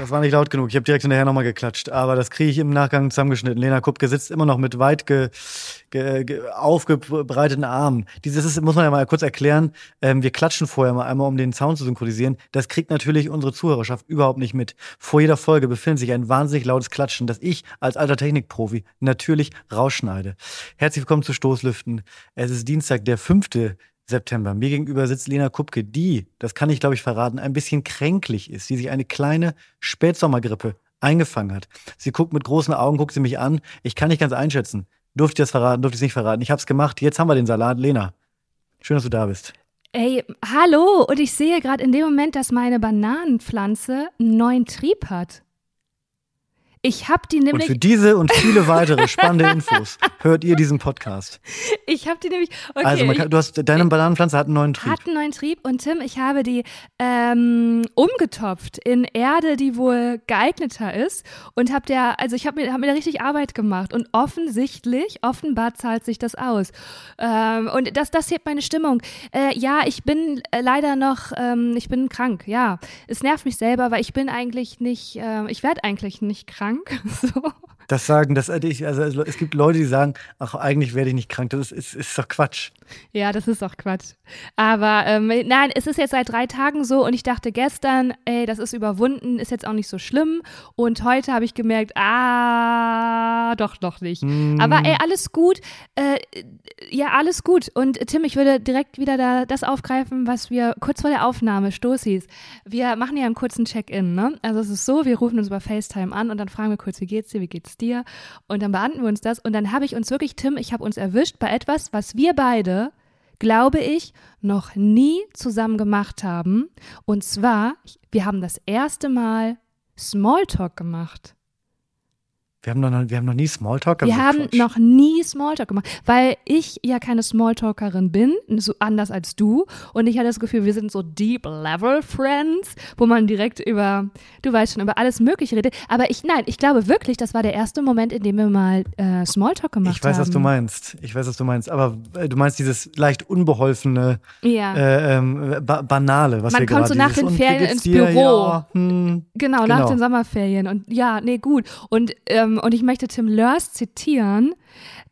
Das war nicht laut genug. Ich habe direkt hinterher nochmal geklatscht. Aber das kriege ich im Nachgang zusammengeschnitten. Lena Kupke sitzt immer noch mit weit ge, ge, ge, aufgebreiteten Armen. Dieses ist, muss man ja mal kurz erklären. Ähm, wir klatschen vorher mal einmal, um den Sound zu synchronisieren. Das kriegt natürlich unsere Zuhörerschaft überhaupt nicht mit. Vor jeder Folge befindet sich ein wahnsinnig lautes Klatschen, das ich als alter Technikprofi natürlich rausschneide. Herzlich willkommen zu Stoßlüften. Es ist Dienstag, der fünfte September. Mir gegenüber sitzt Lena Kupke, die, das kann ich glaube ich verraten, ein bisschen kränklich ist, die sich eine kleine Spätsommergrippe eingefangen hat. Sie guckt mit großen Augen, guckt sie mich an. Ich kann nicht ganz einschätzen. Durfte ich das verraten, durfte ich es nicht verraten. Ich habe es gemacht. Jetzt haben wir den Salat. Lena, schön, dass du da bist. Ey, hallo! Und ich sehe gerade in dem Moment, dass meine Bananenpflanze einen neuen Trieb hat. Ich habe die nämlich. Und für diese und viele weitere spannende Infos hört ihr diesen Podcast. Ich habe die nämlich. Okay, also, kann, du hast deine Bananenpflanze hat einen neuen Trieb. Hat einen neuen Trieb und Tim, ich habe die ähm, umgetopft in Erde, die wohl geeigneter ist und habe der, also ich habe mir, hab mir da richtig Arbeit gemacht und offensichtlich, offenbar zahlt sich das aus. Ähm, und das, das hebt meine Stimmung. Äh, ja, ich bin äh, leider noch, ähm, ich bin krank. Ja, es nervt mich selber, weil ich bin eigentlich nicht, äh, ich werde eigentlich nicht krank krank. So. Das sagen, das, also, also es gibt Leute, die sagen, ach, eigentlich werde ich nicht krank. Das ist, ist, ist doch Quatsch. Ja, das ist doch Quatsch. Aber ähm, nein, es ist jetzt seit drei Tagen so und ich dachte gestern, ey, das ist überwunden, ist jetzt auch nicht so schlimm. Und heute habe ich gemerkt, ah, doch, doch nicht. Mm. Aber ey, alles gut. Äh, ja, alles gut. Und Tim, ich würde direkt wieder da, das aufgreifen, was wir kurz vor der Aufnahme, Stoßis, wir machen ja einen kurzen Check-in, ne? Also es ist so, wir rufen uns über FaceTime an und dann fragen wir kurz, wie geht's dir, wie geht's dir? Und dann beantworten wir uns das und dann habe ich uns wirklich, Tim, ich habe uns erwischt bei etwas, was wir beide, glaube ich, noch nie zusammen gemacht haben. Und zwar, wir haben das erste Mal Smalltalk gemacht. Wir haben, noch, wir haben noch nie Smalltalk gemacht. Wir haben Quatsch. noch nie Smalltalk gemacht, weil ich ja keine Smalltalkerin bin, so anders als du. Und ich hatte das Gefühl, wir sind so Deep Level Friends, wo man direkt über, du weißt schon, über alles Mögliche redet. Aber ich, nein, ich glaube wirklich, das war der erste Moment, in dem wir mal äh, Smalltalk gemacht haben. Ich weiß, haben. was du meinst. Ich weiß, was du meinst. Aber äh, du meinst dieses leicht unbeholfene, ja. äh, ähm, ba banale, was man wir gerade so nach den Ferien ins Büro. Ja, hm, genau, genau, nach den Sommerferien. Und ja, nee, gut. Und ähm, ähm, und ich möchte Tim Lörs zitieren,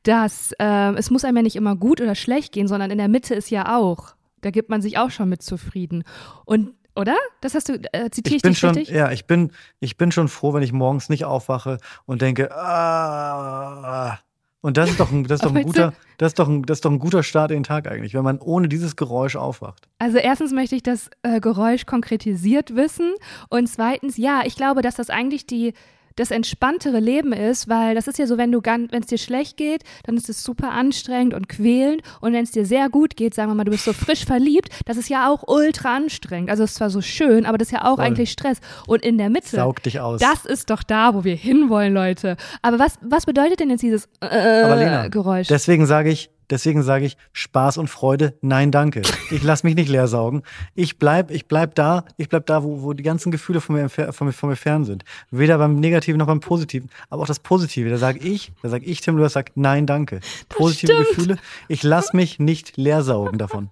dass äh, es muss einem ja nicht immer gut oder schlecht gehen, sondern in der Mitte ist ja auch. Da gibt man sich auch schon mit zufrieden. Und oder? Das hast du, äh, zitiere ich, bin dich schon, richtig? Ja, ich bin, ich bin schon froh, wenn ich morgens nicht aufwache und denke, ah. Und das ist doch ein, das ist doch ein guter, das ist doch ein, das ist doch ein guter Start in den Tag eigentlich, wenn man ohne dieses Geräusch aufwacht. Also erstens möchte ich das äh, Geräusch konkretisiert wissen und zweitens, ja, ich glaube, dass das eigentlich die das entspanntere Leben ist, weil das ist ja so, wenn du wenn es dir schlecht geht, dann ist es super anstrengend und quälend und wenn es dir sehr gut geht, sagen wir mal, du bist so frisch verliebt, das ist ja auch ultra anstrengend. Also es ist zwar so schön, aber das ist ja auch Voll. eigentlich Stress. Und in der Mitte, Saug dich aus. das ist doch da, wo wir hinwollen, Leute. Aber was, was bedeutet denn jetzt dieses äh, Lena, Geräusch? Deswegen sage ich, Deswegen sage ich Spaß und Freude, nein, danke. Ich lasse mich nicht leer saugen. Ich bleib, ich bleib da, ich bleib da, wo, wo die ganzen Gefühle von mir, von, mir, von mir fern sind. Weder beim Negativen noch beim Positiven, aber auch das Positive. Da sage ich, da sage ich, Tim Lewis, sagt nein, danke. Positive Gefühle, ich lasse mich nicht leer saugen davon.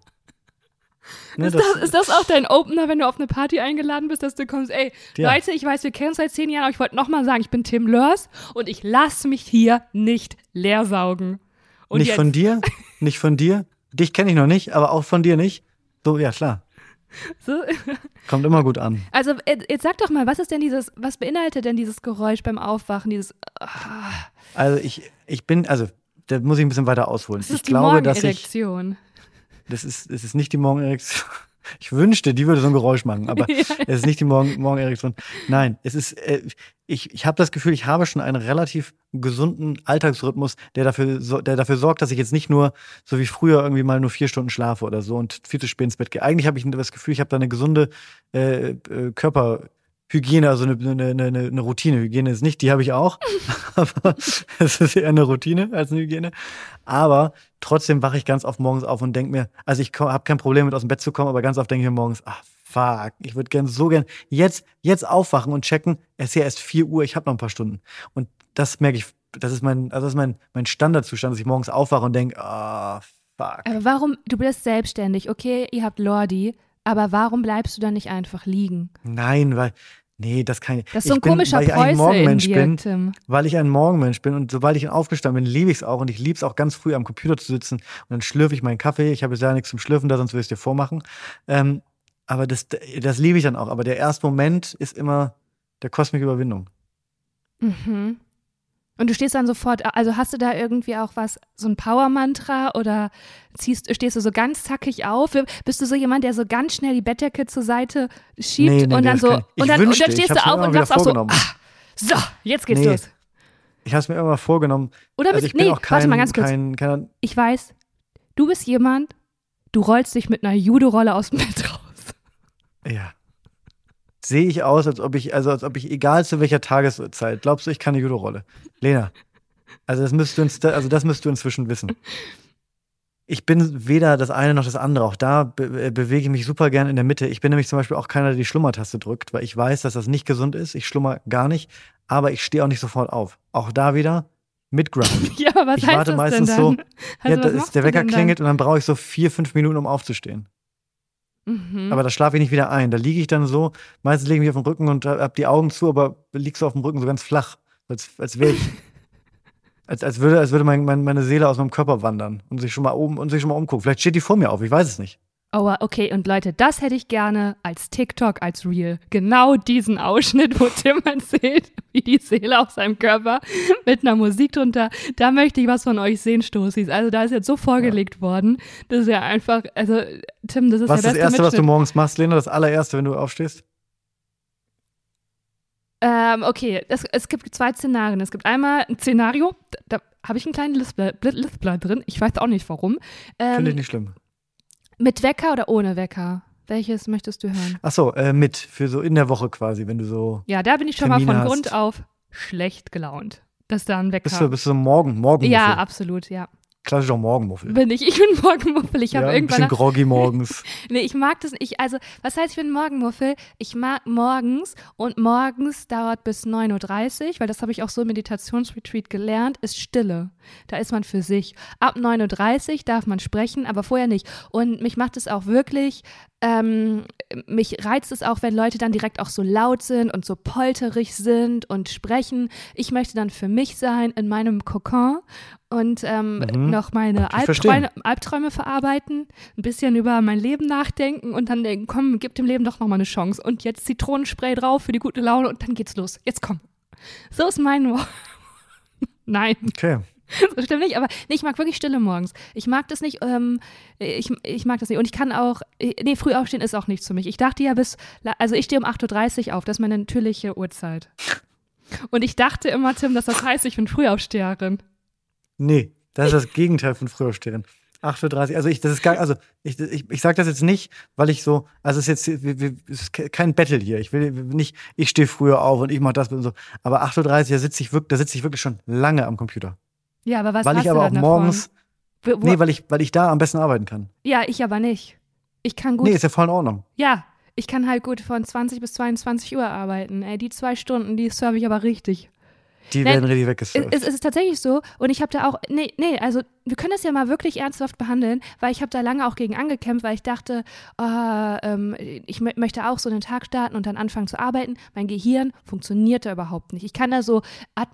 Ne, ist, das, das, ist, das, auch dein Opener, wenn du auf eine Party eingeladen bist, dass du kommst, ey, ja. Leute, ich weiß, wir kennen uns seit zehn Jahren, aber ich wollte nochmal sagen, ich bin Tim Lörs und ich lasse mich hier nicht leer saugen. Und nicht jetzt? von dir, nicht von dir. Dich kenne ich noch nicht, aber auch von dir nicht. So, ja, klar. So. Kommt immer gut an. Also, jetzt sag doch mal, was ist denn dieses, was beinhaltet denn dieses Geräusch beim Aufwachen, dieses. Ah. Also, ich, ich bin, also, da muss ich ein bisschen weiter ausholen. Das ist ich die glaube, dass ich. Das ist, das ist nicht die Morgenerektion. Ich wünschte, die würde so ein Geräusch machen, aber ja. es ist nicht die Morgen Morgenerektion. Nein, es ist, äh, ich, ich habe das Gefühl, ich habe schon einen relativ gesunden Alltagsrhythmus, der dafür, so, der dafür sorgt, dass ich jetzt nicht nur, so wie früher, irgendwie mal nur vier Stunden schlafe oder so und viel zu spät ins Bett gehe. Eigentlich habe ich das Gefühl, ich habe da eine gesunde äh, äh, Körper. Hygiene, also eine, eine, eine, eine Routine. Hygiene ist nicht, die habe ich auch, aber es ist eher eine Routine als eine Hygiene. Aber trotzdem wache ich ganz oft morgens auf und denke mir, also ich habe kein Problem mit aus dem Bett zu kommen, aber ganz oft denke ich mir morgens, ach fuck, ich würde gern so gern jetzt, jetzt aufwachen und checken, es ist ja erst 4 Uhr, ich habe noch ein paar Stunden. Und das merke ich, das ist mein, also das ist mein, mein Standardzustand, dass ich morgens aufwache und denke, ah, oh, fuck. Aber warum, du bist selbstständig, okay, ihr habt Lordi, aber warum bleibst du dann nicht einfach liegen? Nein, weil Nee, das kann ich. Das ist so ein ich bin, komischer weil ich ein Morgenmensch dir, bin, Tim. weil ich ein Morgenmensch bin und sobald ich aufgestanden bin, liebe ich es auch und ich liebe es auch ganz früh am Computer zu sitzen und dann schlürfe ich meinen Kaffee. Ich habe jetzt ja nichts zum Schlürfen da, sonst würde ich es dir vormachen. Ähm, aber das, das liebe ich dann auch. Aber der erste Moment ist immer, der kostet mich Überwindung. Mhm. Und du stehst dann sofort, also hast du da irgendwie auch was, so ein Power-Mantra oder ziehst, stehst du so ganz zackig auf? Bist du so jemand, der so ganz schnell die Bettdecke zur Seite schiebt Nee, nee, und dann das so, ich. und Ich dann, und wünschte, dann ich stehst hab's du auf und sagst auch so, ah, so, jetzt geht's Nee. los. Ich habe es mir immer vorgenommen. Oder Also bist, ich bin nee, auch kein, warte mal ganz kurz. kein, kein Ich weiß, du bist jemand, du rollst dich mit einer Judo-Rolle aus dem Bett raus. Ja. Sehe ich aus, als ob ich, also als ob ich, egal zu welcher Tageszeit, glaubst du, ich kann eine Judo-Rolle? Lena, also das müsst du, ins, also das müsst du inzwischen wissen. Ich bin weder das eine noch das andere. Auch da be äh, bewege ich mich super gern in der Mitte. Ich bin nämlich zum Beispiel auch keiner, der die Schlummertaste drückt, weil ich weiß, dass das nicht gesund ist. Ich schlummer gar nicht, aber ich stehe auch nicht sofort auf. Auch da wieder Midground. Ja, aber was Ich heißt warte das meistens denn so, dann? Also, ja, der Wecker klingelt und dann brauche ich so vier, fünf Minuten, um aufzustehen. Mhm. Aber da schlafe ich nicht wieder ein. Da liege ich dann so, meistens lege ich mich auf den Rücken und habe die Augen zu, aber liegst so auf dem Rücken so ganz flach. Als, als wäre ich. Als, als würde, als würde mein, mein, meine Seele aus meinem Körper wandern und sich schon mal oben und sich schon mal umgucken. Vielleicht steht die vor mir auf, ich weiß es nicht. Oh, okay, und Leute, das hätte ich gerne als TikTok, als Reel. Genau diesen Ausschnitt, wo Tim erzählt, wie die Seele aus seinem Körper mit einer Musik drunter. Da möchte ich was von euch sehen, Stoßis. Also da ist jetzt so vorgelegt worden. Das ist ja einfach, also Tim, das ist Was ist der das beste Erste, was du morgens machst, Lena? Das allererste, wenn du aufstehst? Ähm, okay, es, es gibt zwei Szenarien. Es gibt einmal ein Szenario, da, da habe ich einen kleinen Lispler, Lispler drin. Ich weiß auch nicht warum. Finde ich Ähm, nicht schlimm. Mit Wecker oder ohne Wecker? Welches möchtest du hören? Ach so, äh, mit. Für so in der Woche quasi, wenn du so. Ja, da bin ich schon mal Termine von hast. Grund auf schlecht gelaunt. Dass da ein Wecker. Bist du, bist du morgen, Morgenmuffel? ja, absolut, ja. Klassischer Morgenmuffel. Bin ich. Ich bin Morgenmuffel. Ich habe ja, ein irgendwann. bisschen groggy morgens. Nee, ich mag das nicht. Also, was heißt, ich bin Morgenmuffel? Ich mag morgens und morgens dauert bis 9.30 Uhr, weil das habe ich auch so im Meditationsretreat gelernt, ist Stille. Da ist man für sich. Ab 9.30 Uhr darf man sprechen, aber vorher nicht. Und mich macht es auch wirklich, ähm, mich reizt es auch, wenn Leute dann direkt auch so laut sind und so polterig sind und sprechen. Ich möchte dann für mich sein in meinem Kokon und ähm, Mhm. noch meine. Albträume, Albträume verarbeiten, ein bisschen über mein Leben nachdenken und dann denken, komm, gib dem Leben doch nochmal eine Chance. Und jetzt Zitronenspray drauf für die gute Laune und dann geht's los. Jetzt komm. So ist mein Wort. Nein, Okay. so stimmt nicht, aber nee, ich mag wirklich Stille morgens. Ich mag das nicht, ähm, ich, ich mag das nicht. Und ich kann auch, nee, früh aufstehen ist auch nichts für mich. Ich dachte ja bis, also ich stehe um 8.30 Uhr auf, das ist meine natürliche Uhrzeit. Und ich dachte immer, Tim, dass das heißt, ich bin Frühaufsteherin. Nee, das ist das Gegenteil von Frühaufstehen. 8.30 Uhr, also ich, das ist gar, also ich, ich, ich sage das jetzt nicht, weil ich so, also es ist jetzt wir- wir- ist ke- kein Battle hier. Ich will nicht, ich stehe früher auf und ich mache das und so. Aber 8.30 Uhr, da sitze ich wirklich, da sitze ich wirklich schon lange am Computer. Ja, aber was weil hast ich du aber auch davon? morgens, wo, nee, weil ich, weil ich da am besten arbeiten kann. ja, ich aber nicht. Ich kann gut Nee, ist ja voll in Ordnung. Ja, ich kann halt gut von 20 bis 22 Uhr arbeiten. Ey, die zwei Stunden, die serve ich aber richtig. Die Nein, werden richtig Es, weggesurft. es ist tatsächlich so und ich habe da auch, nee, nee, also wir können das ja mal wirklich ernsthaft behandeln, weil ich habe da lange auch gegen angekämpft, weil ich dachte, ah, ähm, ich mö- möchte auch so einen Tag starten und dann anfangen zu arbeiten. Mein Gehirn funktioniert da überhaupt nicht. Ich kann da so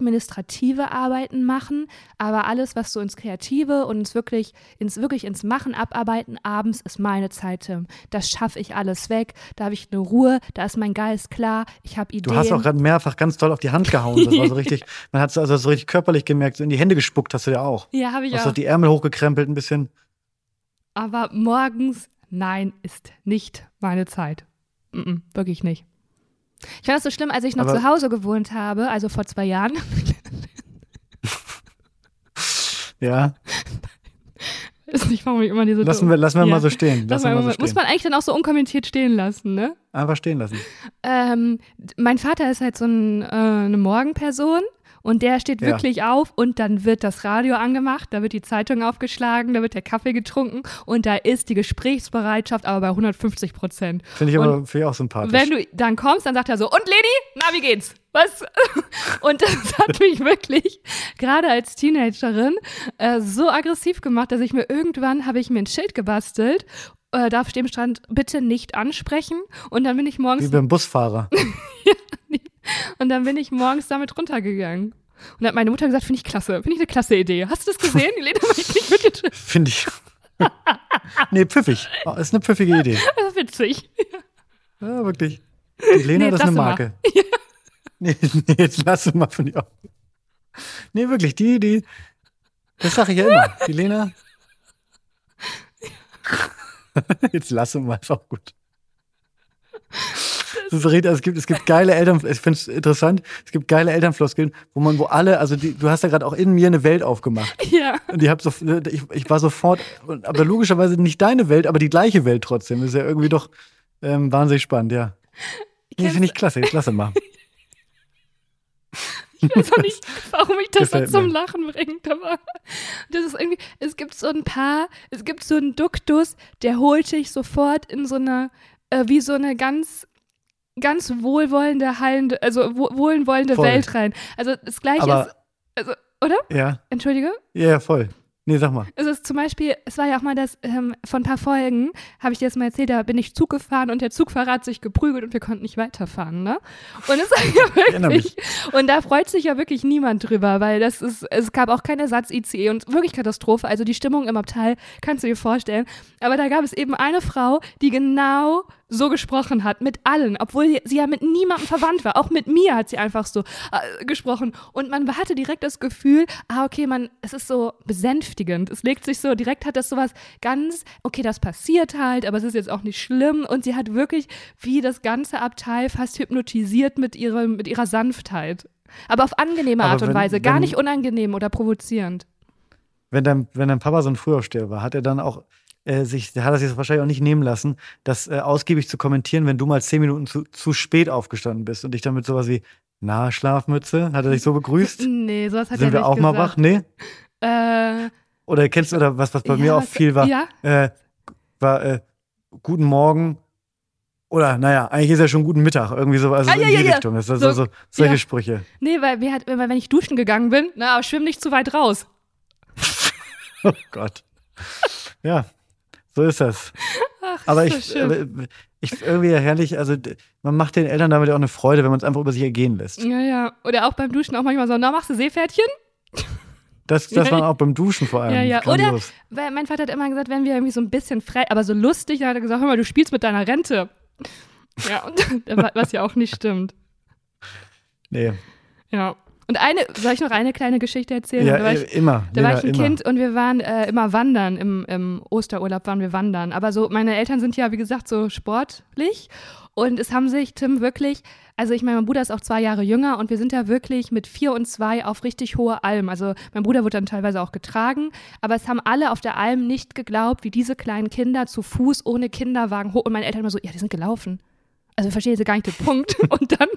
administrative Arbeiten machen, aber alles, was so ins Kreative und ins wirklich, ins wirklich ins Machen abarbeiten, abends ist meine Zeit, Tim. Das schaffe ich alles weg. Da habe ich eine Ruhe, da ist mein Geist klar, ich habe Ideen. Du hast auch gerade mehrfach ganz toll auf die Hand gehauen. Das war so richtig, man hat so, also so richtig körperlich gemerkt, so in die Hände gespuckt hast du ja auch. ja, habe ich Du hast auch. doch die Ärmel hochgekrempelt ein bisschen. Aber morgens, nein, ist nicht meine Zeit. Mm -mm, wirklich nicht. Ich fand das so schlimm, als ich noch Aber- zu Hause gewohnt habe, also vor zwei Jahren. Ja, Ist nicht, warum ich immer diese. lassen wir, lassen wir Ja. mal so stehen. Lass Lassen mal, mal so muss stehen. man eigentlich dann auch so unkommentiert stehen lassen, ne? Einfach stehen lassen. Ähm, mein Vater ist halt so ein, äh, eine Morgenperson und der steht Ja. wirklich auf und dann wird das Radio angemacht, da wird die Zeitung aufgeschlagen, da wird der Kaffee getrunken und da ist die Gesprächsbereitschaft aber bei 150 Prozent. Finde ich Und aber finde ich auch sympathisch. Wenn du dann kommst, dann sagt er so, und Leni, na, wie geht's? Was? Und das hat mich wirklich, gerade als Teenagerin, äh, so aggressiv gemacht, dass ich mir irgendwann, habe ich mir ein Schild gebastelt, äh, da auf dem stand, bitte nicht ansprechen. Und dann bin ich morgens Wie beim Busfahrer. Und dann bin ich morgens damit runtergegangen. Und hat meine Mutter gesagt, finde ich klasse, finde ich eine klasse Idee. Hast du das gesehen? Die Lena möchte nicht mit dir treffen. Finde ich. nee, pfiffig. Oh, ist eine pfiffige Idee. Das ist witzig. Ja, wirklich. Die Lena, Nee, das ist eine Marke. Nee, nee, jetzt lass es mal von dir auf. Nee, wirklich, die, die. Das sage ich ja immer. Die Lena. Jetzt lass es mal, ist auch gut. Das ist es gibt, es gibt geile Eltern, ich finde es interessant, es gibt geile Elternfloskeln, wo man, wo alle, also die, du hast ja gerade auch in mir eine Welt aufgemacht. Ja. Und ich, hab so, ich, ich war sofort, aber logischerweise nicht deine Welt, aber die gleiche Welt trotzdem. Das ist ja irgendwie doch ähm, wahnsinnig spannend, ja. Nee, finde ich klasse, es mal. Ich weiß auch nicht, warum mich das so zum. Lachen bringt, aber das ist irgendwie, es gibt so ein paar, es gibt so einen Duktus, der holt dich sofort in so eine, äh, wie so eine ganz, ganz wohlwollende, heilende, also wo, wohlwollende Voll. Welt rein. Also das Gleiche Aber- ist, also, oder? Ja, Entschuldige? ja, ja, voll. Nee, sag mal. Es ist zum Beispiel, es war ja auch mal das, ähm, von ein paar Folgen, habe ich dir das mal erzählt, da bin ich Zug gefahren und der Zugfahrer hat sich geprügelt und wir konnten nicht weiterfahren, ne? Und es ja wirklich, und da freut sich ja wirklich niemand drüber, weil das ist, es gab auch keinen Ersatz-ICE und wirklich Katastrophe. Also die Stimmung im Abteil kannst du dir vorstellen. Aber da gab es eben eine Frau, die genau so gesprochen hat, mit allen, obwohl sie ja mit niemandem verwandt war. Auch mit mir hat sie einfach so äh, gesprochen. Und man hatte direkt das Gefühl, ah, okay, man, es ist so besänftigend. Es legt sich so, direkt hat das sowas ganz, okay, das passiert halt, aber es ist jetzt auch nicht schlimm. Und sie hat wirklich wie das ganze Abteil fast hypnotisiert mit, ihrem, mit ihrer Sanftheit. Aber auf angenehme Art und wenn- Weise, gar wenn- nicht unangenehm oder provozierend. Wenn dein, wenn dein Papa so ein Frühaufsteher war, hat er dann auch äh, sich, der hat er sich das wahrscheinlich auch nicht nehmen lassen, das äh, ausgiebig zu kommentieren, wenn du mal zehn Minuten zu, zu spät aufgestanden bist und dich dann mit sowas wie, na, Schlafmütze, hat er dich so begrüßt? Nee, sowas hat Sind er wir nicht auch mal wach? gesagt. Nee? Äh, Oder kennst du, oder was, was bei mir ja, auch viel war, Ja, äh, war äh, guten Morgen oder naja, eigentlich ist ja schon guten Mittag, irgendwie so, also Ah, in ja, die ja, ja. Richtung. Das ist also So, so, solche. Sprüche. nee, weil wir hat, weil wenn ich duschen gegangen bin, na, aber schwimm nicht zu weit raus. Oh Gott. Ja, so ist das. Ach, Aber ist ich, so schön. aber ich irgendwie ja herrlich, also man macht den Eltern damit ja auch eine Freude, wenn man es einfach über sich ergehen lässt. Ja, ja. Oder auch beim Duschen auch manchmal so, na, machst du Seepferdchen? Das, das war auch beim Duschen vor allem. Ja, ja. Oder, weil mein Vater hat immer gesagt, wenn wir irgendwie so ein bisschen frei, aber so lustig, dann hat er gesagt, hör mal, du spielst mit deiner Rente. Ja, und, was ja auch nicht stimmt. Nee. Ja. Und eine, soll ich noch eine kleine Geschichte erzählen? Ja, da war ich, immer. da war ich ein immer. Kind und wir waren äh, immer wandern. Im, Im Osterurlaub waren wir wandern. Aber so, meine Eltern sind ja, wie gesagt, so sportlich. Und es haben sich Tim wirklich, also ich meine, mein Bruder ist auch zwei Jahre jünger und wir sind da wirklich mit vier und zwei auf richtig hohe Alm. Also mein Bruder wird dann teilweise auch getragen, aber es haben alle auf der Alm nicht geglaubt, wie diese kleinen Kinder zu Fuß ohne Kinderwagen hoch. Und meine Eltern immer so, ja, die sind gelaufen. Also verstehe sie gar nicht den Punkt. Und dann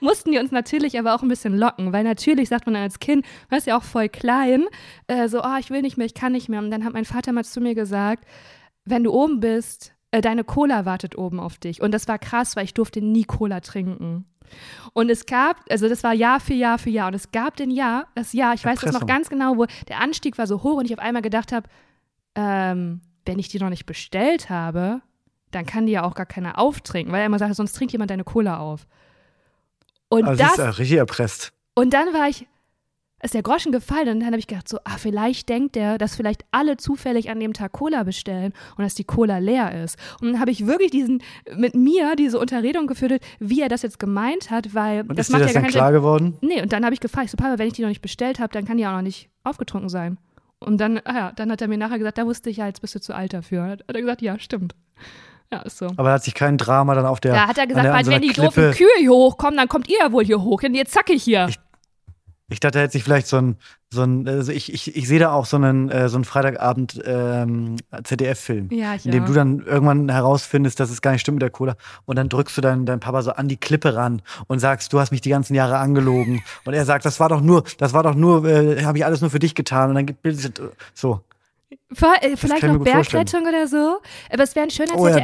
mussten die uns natürlich aber auch ein bisschen locken, weil natürlich sagt man dann als Kind, man ist ja auch voll klein, äh, so, oh, ich will nicht mehr, ich kann nicht mehr. Und dann hat mein Vater mal zu mir gesagt, wenn du oben bist, äh, deine Cola wartet oben auf dich. Und das war krass, weil ich durfte nie Cola trinken. Und es gab, also das war Jahr für Jahr für Jahr. Und es gab den Jahr, das Jahr, ich weiß das noch ganz genau, wo der Anstieg war so hoch und ich auf einmal gedacht habe, ähm, wenn ich die noch nicht bestellt habe, dann kann die ja auch gar keiner auftrinken, weil er immer sagt, sonst trinkt jemand deine Cola auf. Und Also das das ist ja richtig erpresst. und dann war ich, ist der Groschen gefallen und dann habe ich gedacht so, ah, vielleicht denkt er, dass vielleicht alle zufällig an dem Tag Cola bestellen und dass die Cola leer ist. Und dann habe ich wirklich diesen, mit mir diese Unterredung geführt, wie er das jetzt gemeint hat, weil Und das ist dir macht das ja dann klar Sinn. geworden? Nee, und dann habe ich gefragt, ich so, Papa, wenn ich die noch nicht bestellt habe, dann kann die auch noch nicht aufgetrunken sein. Und dann, ah ja, dann hat er mir nachher gesagt, da wusste ich ja, jetzt bist du zu alt dafür. Hat er gesagt, ja, stimmt. Ja, ist so. Aber hat sich kein Drama dann auf der. Da hat er gesagt, der, weil so wenn die Klippe, doofen Kühe hier hochkommen, dann kommt ihr ja wohl hier hoch. Und jetzt zack ich hier. Ich- Ich dachte, er hätte sich vielleicht so ein, so ein also ich, ich, ich sehe da auch so einen, äh, so einen Freitagabend ähm, ZDF-Film. ja, In dem auch. du dann irgendwann herausfindest, dass es gar nicht stimmt mit der Cola. Und dann drückst du deinen, deinen Papa so an die Klippe ran und sagst, du hast mich die ganzen Jahre angelogen. Und er sagt, das war doch nur, das war doch nur, äh, habe ich alles nur für dich getan. Und dann gibt es so. Äh, vielleicht noch Bergrettung oder so. Aber es wäre ein schöner oh. Ja,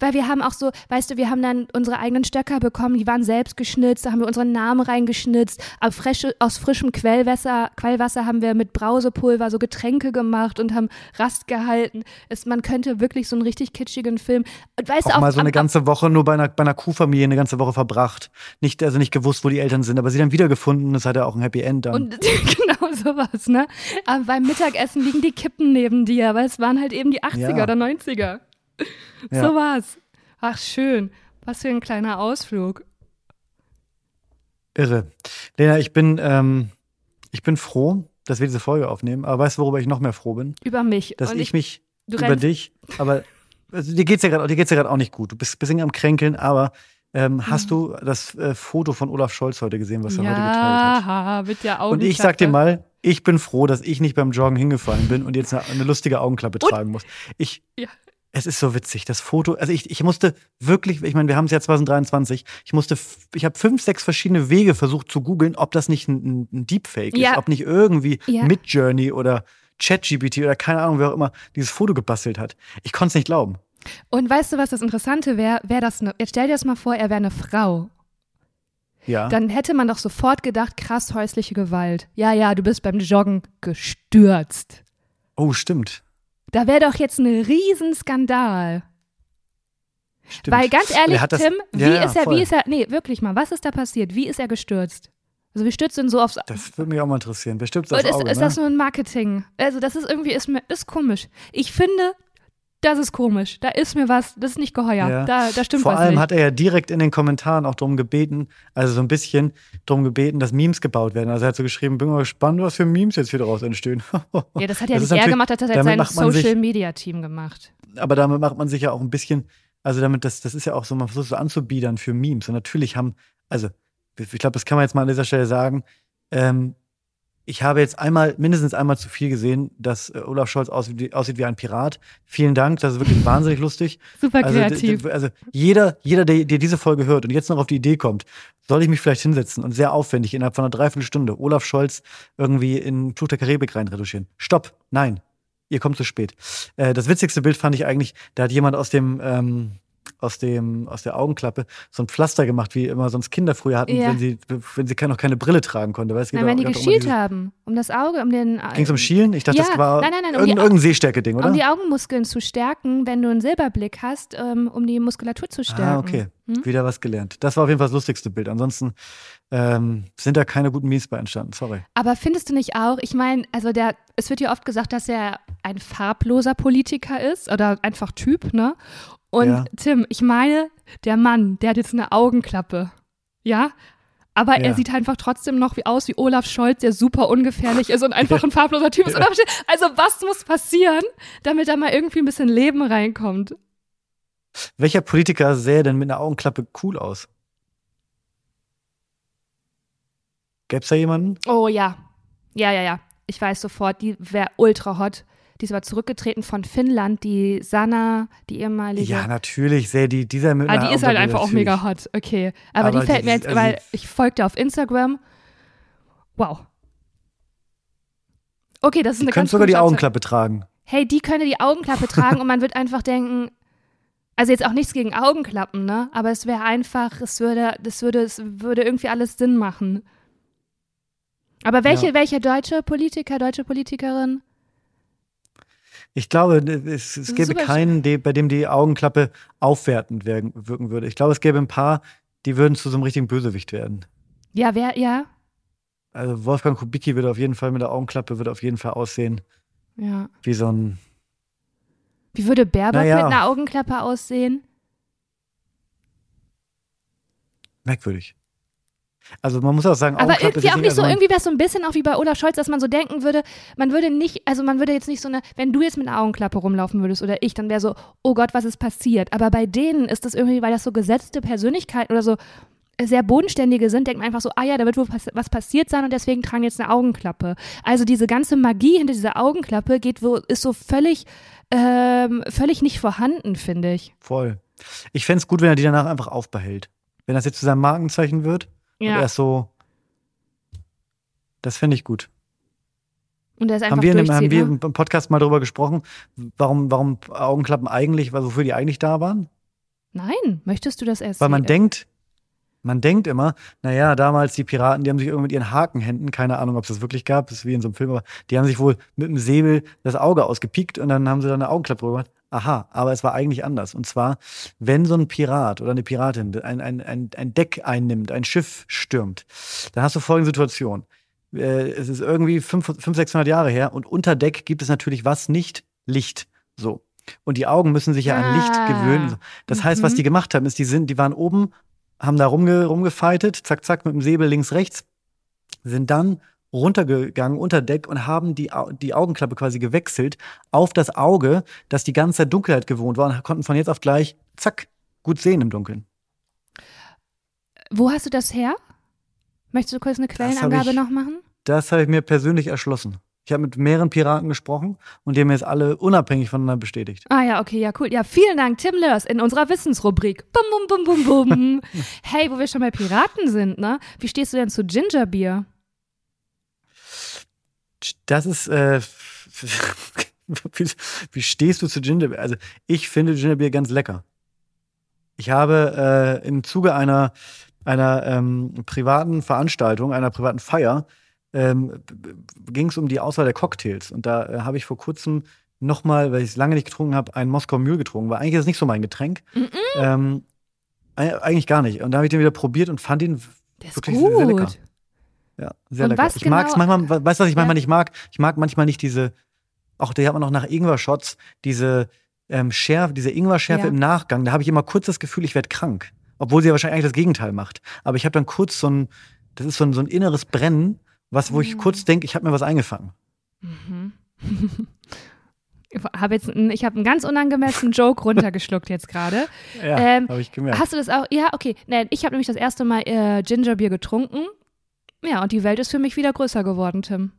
weil wir haben auch so, weißt du, wir haben dann unsere eigenen Stöcker bekommen, die waren selbst geschnitzt, da haben wir unseren Namen reingeschnitzt. Frisch, aus frischem Quellwasser, Quellwasser haben wir mit Brausepulver so Getränke gemacht und haben Rast gehalten. Es, man könnte wirklich so einen richtig kitschigen Film. Weißt auch, auch mal so eine ganze Woche nur bei einer, bei einer Kuhfamilie eine ganze Woche verbracht. Nicht, also nicht gewusst, wo die Eltern sind, aber sie dann wiedergefunden. Das hat ja auch ein Happy End dann. Und genau sowas, ne? Aber beim Mittagessen liegen die Kippen neben dir, weil es waren halt eben die 80er ja. oder 90er. Ja. So war's. Ach, schön. Was für ein kleiner Ausflug. Irre. Lena, ich bin, ähm, ich bin froh, dass wir diese Folge aufnehmen. Aber weißt du, worüber ich noch mehr froh bin? Über mich. Dass ich, ich, mich über dich, aber also, dir geht's ja gerade ja auch nicht gut. Du bist ein bisschen am Kränkeln, aber ähm, hast du das äh, Foto von Olaf Scholz heute gesehen, was er ja, heute geteilt hat? mit der Und ich sag dir mal, ich bin froh, dass ich nicht beim Joggen hingefallen bin und jetzt eine, eine lustige Augenklappe und? tragen muss. Ich, ja. Es ist so witzig, das Foto. Also ich, ich musste wirklich, ich meine, wir haben es ja 2023. Ich musste, ich habe fünf, sechs verschiedene Wege versucht zu googeln, ob das nicht ein, ein Deepfake ja. ist, ob nicht irgendwie ja. Midjourney oder ChatGPT oder keine Ahnung, wer auch immer dieses Foto gebastelt hat. Ich konnte es nicht glauben. Und weißt du, was das Interessante wäre? Wär das ne, jetzt stell dir das mal vor, er wäre eine Frau ja. dann hätte man doch sofort gedacht, krass häusliche Gewalt. Ja, ja, du bist beim Joggen gestürzt. Oh, stimmt. Da wäre doch jetzt ein Riesenskandal. Stimmt. Weil ganz ehrlich, das, Tim, wie ja, ist er, voll. wie ist er, nee, wirklich mal, was ist da passiert? Wie ist er gestürzt? Also wie stürzt denn so aufs Das würde mich auch mal interessieren. Wer stürzt aufs ist, Auge, ist ne? das nur ein Marketing? Also das ist irgendwie, ist, ist komisch. Ich finde, das ist komisch. Da ist mir was, das ist nicht geheuer. Ja. Da, da stimmt Vor was allem nicht. hat er ja direkt in den Kommentaren auch darum gebeten, also so ein bisschen darum gebeten, dass Memes gebaut werden. Also er hat so geschrieben, bin mal gespannt, was für Memes jetzt hier daraus entstehen. ja, das hat ja das nicht er gemacht, das hat er sein Social-Media-Team gemacht. Aber damit macht man sich ja auch ein bisschen, also damit, das, das ist ja auch so, man versucht so anzubiedern für Memes. Und natürlich haben, also ich glaube, das kann man jetzt mal an dieser Stelle sagen, ähm, ich habe jetzt einmal, mindestens einmal zu viel gesehen, dass äh, Olaf Scholz aussieht, aussieht, wie ein Pirat. Vielen Dank, das ist wirklich wahnsinnig lustig. Super also, kreativ. Also jeder, jeder, der, der diese Folge hört und jetzt noch auf die Idee kommt, soll ich mich vielleicht hinsetzen und sehr aufwendig innerhalb von einer Dreiviertelstunde Olaf Scholz irgendwie in Fluch der Karibik rein retuschieren. Stopp, nein, ihr kommt zu spät. Äh, das witzigste Bild fand ich eigentlich, da hat jemand aus dem ähm, aus, dem, aus der Augenklappe so ein Pflaster gemacht, wie immer sonst Kinder früher hatten, ja. wenn sie, wenn sie noch keine Brille tragen konnte. Weil es nein, wenn die geschielt haben, um das Auge, um den. Ging es um Schielen? Ich dachte, ja. das war nein, nein, nein, um irgendein, irgendein Sehstärke-Ding, oder? Um die Augenmuskeln zu stärken, wenn du einen Silberblick hast, ähm, um die Muskulatur zu stärken. Ah, okay. Hm? Wieder was gelernt. Das war auf jeden Fall das lustigste Bild. Ansonsten ähm, sind da keine guten Memes bei entstanden. Sorry. Aber findest du nicht auch, ich meine, also der, es wird ja oft gesagt, dass er ein farbloser Politiker ist oder einfach Typ, ne? Und ja. Tim, ich meine, der Mann, der hat jetzt eine Augenklappe. Ja? Aber ja. er sieht einfach trotzdem noch wie aus wie Olaf Scholz, der super ungefährlich ist und einfach ein farbloser Typ ist. Also was muss passieren, damit da mal irgendwie ein bisschen Leben reinkommt? Welcher Politiker sähe denn mit einer Augenklappe cool aus? Gäb's da jemanden? Oh ja. Ja, ja, ja. Ich weiß sofort, die wäre ultra hot. Die ist aber zurückgetreten von Finnland, die Sanna, die ehemalige. Ja, natürlich, sehr die, dieser mit Ah, die ist halt einfach auch mega hot, okay. Aber, aber die fällt die, mir jetzt, also weil ich folge dir auf Instagram. Wow. Okay, das ist eine ganz sogar die Augenklappe tragen. Hey, die könnte die Augenklappe tragen und man wird einfach denken, also jetzt auch nichts gegen Augenklappen, ne? Aber es wäre einfach, es würde, das würde, es würde irgendwie alles Sinn machen. Aber welche, ja. welche deutsche Politiker, deutsche Politikerin? Ich glaube, es, es gäbe keinen, die, bei dem die Augenklappe aufwertend wirken, wirken würde. Ich glaube, es gäbe ein paar, die würden zu so einem richtigen Bösewicht werden. Ja, wer, ja. Also Wolfgang Kubicki würde auf jeden Fall mit der Augenklappe würde auf jeden Fall aussehen. Ja. Wie so ein. Wie würde Baerbock naja. mit einer Augenklappe aussehen? Merkwürdig. Also man muss auch sagen, aber irgendwie auch nicht so, irgendwie wäre es so ein bisschen auch wie bei Olaf Scholz, dass man so denken würde, man würde nicht, also man würde jetzt nicht so eine, wenn du jetzt mit einer Augenklappe rumlaufen würdest oder ich, dann wäre so, oh Gott, was ist passiert? Aber bei denen ist das irgendwie, weil das so gesetzte Persönlichkeiten oder so sehr bodenständige sind, denkt man einfach so, ah ja, da wird wohl was passiert sein und deswegen tragen jetzt eine Augenklappe. Also diese ganze Magie hinter dieser Augenklappe geht, ist so völlig, ähm, völlig nicht vorhanden, finde ich. Voll. Ich fände es gut, wenn er die danach einfach aufbehält. Wenn das jetzt zu seinem Markenzeichen wird, ja. Und er ist so, das finde ich gut. Und der ist einfach Haben wir, in haben wir ne? im Podcast mal darüber gesprochen, warum, warum Augenklappen eigentlich, wofür die eigentlich da waren? Nein, möchtest du das erst Weil man sehen? denkt, man denkt immer, naja, damals die Piraten, die haben sich irgendwie mit ihren Hakenhänden, keine Ahnung, ob es das wirklich gab, das ist wie in so einem Film, aber die haben sich wohl mit dem Säbel das Auge ausgepiekt und dann haben sie da eine Augenklappe drüber gemacht. Aha, aber es war eigentlich anders. Und zwar, wenn so ein Pirat oder eine Piratin ein, ein, ein, ein Deck einnimmt, ein Schiff stürmt, dann hast du folgende Situation. Äh, es ist irgendwie 500, 600 Jahre her und unter Deck gibt es natürlich was nicht? Licht. So. Und die Augen müssen sich ja an Licht Ah. gewöhnen. Das heißt, was Mhm. die gemacht haben, ist, die sind, die waren oben, haben da rumge, rumgefeitet, zack, zack, mit dem Säbel links, rechts, sind dann runtergegangen unter Deck und haben die, die Augenklappe quasi gewechselt auf das Auge, das die ganze Zeit Dunkelheit gewohnt war und konnten von jetzt auf gleich, zack, gut sehen im Dunkeln. Wo hast du das her? Möchtest du kurz eine Quellenangabe ich- noch machen? Das habe ich mir persönlich erschlossen. Ich habe mit mehreren Piraten gesprochen und die haben mir jetzt alle unabhängig voneinander bestätigt. Ah ja, okay, ja, cool. Ja, vielen Dank, Tim Lörs, in unserer Wissensrubrik. Bum, bum, bum, bum, bum. hey, wo wir schon bei Piraten sind, ne? Wie stehst du denn zu Gingerbier? Das ist, äh, wie, wie stehst du zu Gingerbeer? Also, ich finde Gingerbeer ganz lecker. Ich habe äh, im Zuge einer, einer ähm, privaten Veranstaltung, einer privaten Feier, ähm, ging es um die Auswahl der Cocktails. Und da äh, habe ich vor kurzem nochmal, weil ich es lange nicht getrunken habe, einen Moskau Mule getrunken. Weil eigentlich ist es nicht so mein Getränk. Mhm. Ähm, e- eigentlich gar nicht. Und da habe ich den wieder probiert und fand ihn Wirklich sehr lecker. Ja, sehr Und lecker. ich mag es genau- manchmal, weißt du, was ich manchmal Ja. nicht mag? Ich mag manchmal nicht diese, auch der hat man noch nach Ingwer-Shots, diese ähm, Schärfe, diese Ingwer-Schärfe Ja. im Nachgang. Da habe ich immer kurz das Gefühl, ich werde krank. Obwohl sie ja wahrscheinlich eigentlich das Gegenteil macht. Aber ich habe dann kurz so ein, das ist so ein, so ein inneres Brennen, was, wo ich Mm. kurz denke, ich habe mir was eingefangen. Mhm. Ich habe jetzt, einen- ich habe einen ganz unangemessenen Joke runtergeschluckt jetzt gerade. Ja, Ähm, habe ich gemerkt. Hast du das auch? Ja, okay. Nee, ich habe nämlich das erste Mal äh, Gingerbier getrunken. Ja, und die Welt ist für mich wieder größer geworden, Tim.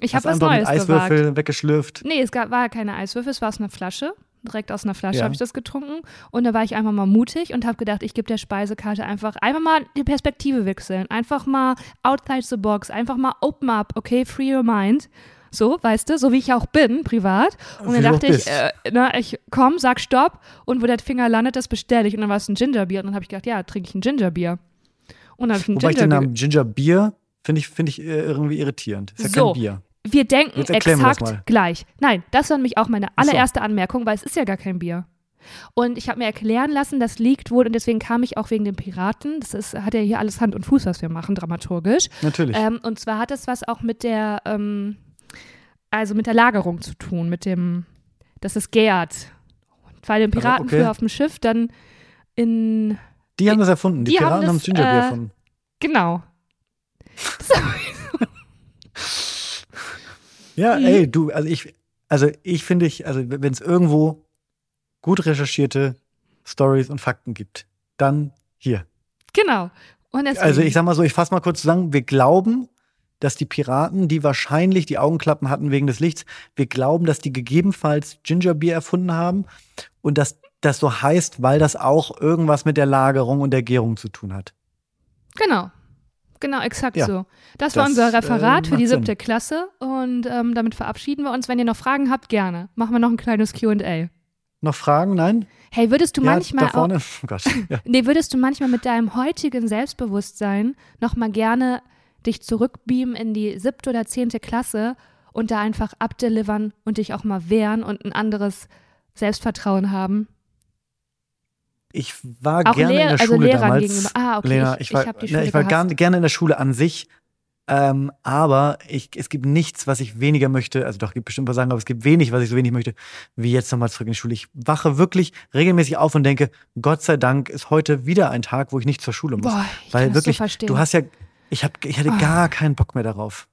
Ich habe was einfach Neues mit Eiswürfel gewagt. weggeschlürft. Nee, es gab, war keine Eiswürfel, es war aus einer Flasche. Direkt aus einer Flasche Ja. habe ich das getrunken. Und da war ich einfach mal mutig und habe gedacht, ich gebe der Speisekarte einfach, einfach mal die Perspektive wechseln. Einfach mal outside the box. Einfach mal open up, okay? Free your mind. So, weißt du, so wie ich auch bin, privat. Und dann dachte ich, äh, na, ich komm, sag Stopp. Und wo der Finger landet, das bestelle ich. Und dann war es ein Gingerbier. Und dann habe ich gedacht, ja, trinke ich ein Gingerbier. Und dann habe ich Wobei ich den. Namen Ginger Beer finde ich, finde ich äh, irgendwie irritierend. Ist ja So. kein Bier. Wir denken das exakt gleich. Nein, das war nämlich auch meine Ach so. allererste Anmerkung, weil es ist ja gar kein Bier. Und ich habe mir erklären lassen, das liegt wohl, und deswegen kam ich auch wegen den Piraten. Das ist, hat ja hier alles Hand und Fuß, was wir machen, dramaturgisch. Natürlich. Ähm, und zwar hat es was auch mit der, ähm, also mit der Lagerung zu tun, mit dem, dass es gärt. Weil den Piraten okay. früher auf dem Schiff dann in, die haben das erfunden. Die, die haben Piraten haben das, das Ginger Beer äh, erfunden. genau. Ja, Mhm. ey, du, also ich, also ich finde ich, also wenn es irgendwo gut recherchierte Stories und Fakten gibt, dann hier. Genau. Also ich sag mal so, ich fasse mal kurz zusammen, wir glauben, dass die Piraten, die wahrscheinlich die Augenklappen hatten wegen des Lichts, wir glauben, dass die gegebenenfalls Gingerbier erfunden haben und dass das so heißt, weil das auch irgendwas mit der Lagerung und der Gärung zu tun hat. Genau. Genau, exakt Ja, so. Das war das, unser Referat äh, für die macht Sinn. siebte Klasse und ähm, damit verabschieden wir uns. Wenn ihr noch Fragen habt, gerne. Machen wir noch ein kleines QA. Noch Fragen? Nein? Hey, würdest du ja, manchmal da auch, vorne. Oh Gott. Ja. nee, würdest du manchmal mit deinem heutigen Selbstbewusstsein noch mal gerne dich zurückbeamen in die siebte oder zehnte Klasse und da einfach abdelivern und dich auch mal wehren und ein anderes Selbstvertrauen haben? Ich war Auch gerne Lehr in der also Schule Lehrern damals. gegenüber. Ah, okay. Lena, ich ich ich, war, die ne, ich war gehasst. gar, gerne in der Schule an sich. Ähm, aber ich, es gibt nichts, was ich weniger möchte. Also doch, gibt bestimmt was sagen, aber es gibt wenig, was ich so wenig möchte, wie jetzt nochmal zurück in die Schule. Ich wache wirklich regelmäßig auf und denke, Gott sei Dank ist heute wieder ein Tag, wo ich nicht zur Schule muss. Boah, ich Weil wirklich, so du hast ja, ich, hab, ich hatte Ah. gar keinen Bock mehr darauf.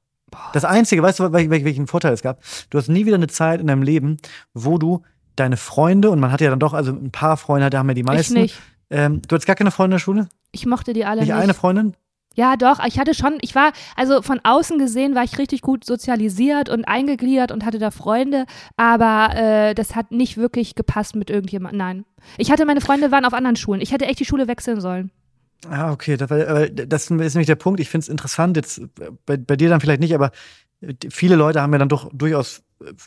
Das Einzige, weißt du, wel- wel- welchen Vorteil es gab? Du hast nie wieder eine Zeit in deinem Leben, wo du deine Freunde, und man hat ja dann doch, also ein paar Freunde, da haben ja die ich meisten. nicht. Ähm, du hattest gar keine Freunde in der Schule? Ich mochte die alle Nicht nicht. eine Freundin? Ja, doch. Ich hatte schon, ich war, also von außen gesehen war ich richtig gut sozialisiert und eingegliedert und hatte da Freunde, aber äh, das hat nicht wirklich gepasst mit irgendjemandem. Nein. Ich hatte, meine Freunde waren auf anderen Schulen. Ich hätte echt die Schule wechseln sollen. Ah, okay, das, war- das ist nämlich der Punkt. Ich finde es interessant, jetzt äh, bei, bei dir dann vielleicht nicht, aber viele Leute haben ja dann doch durchaus äh,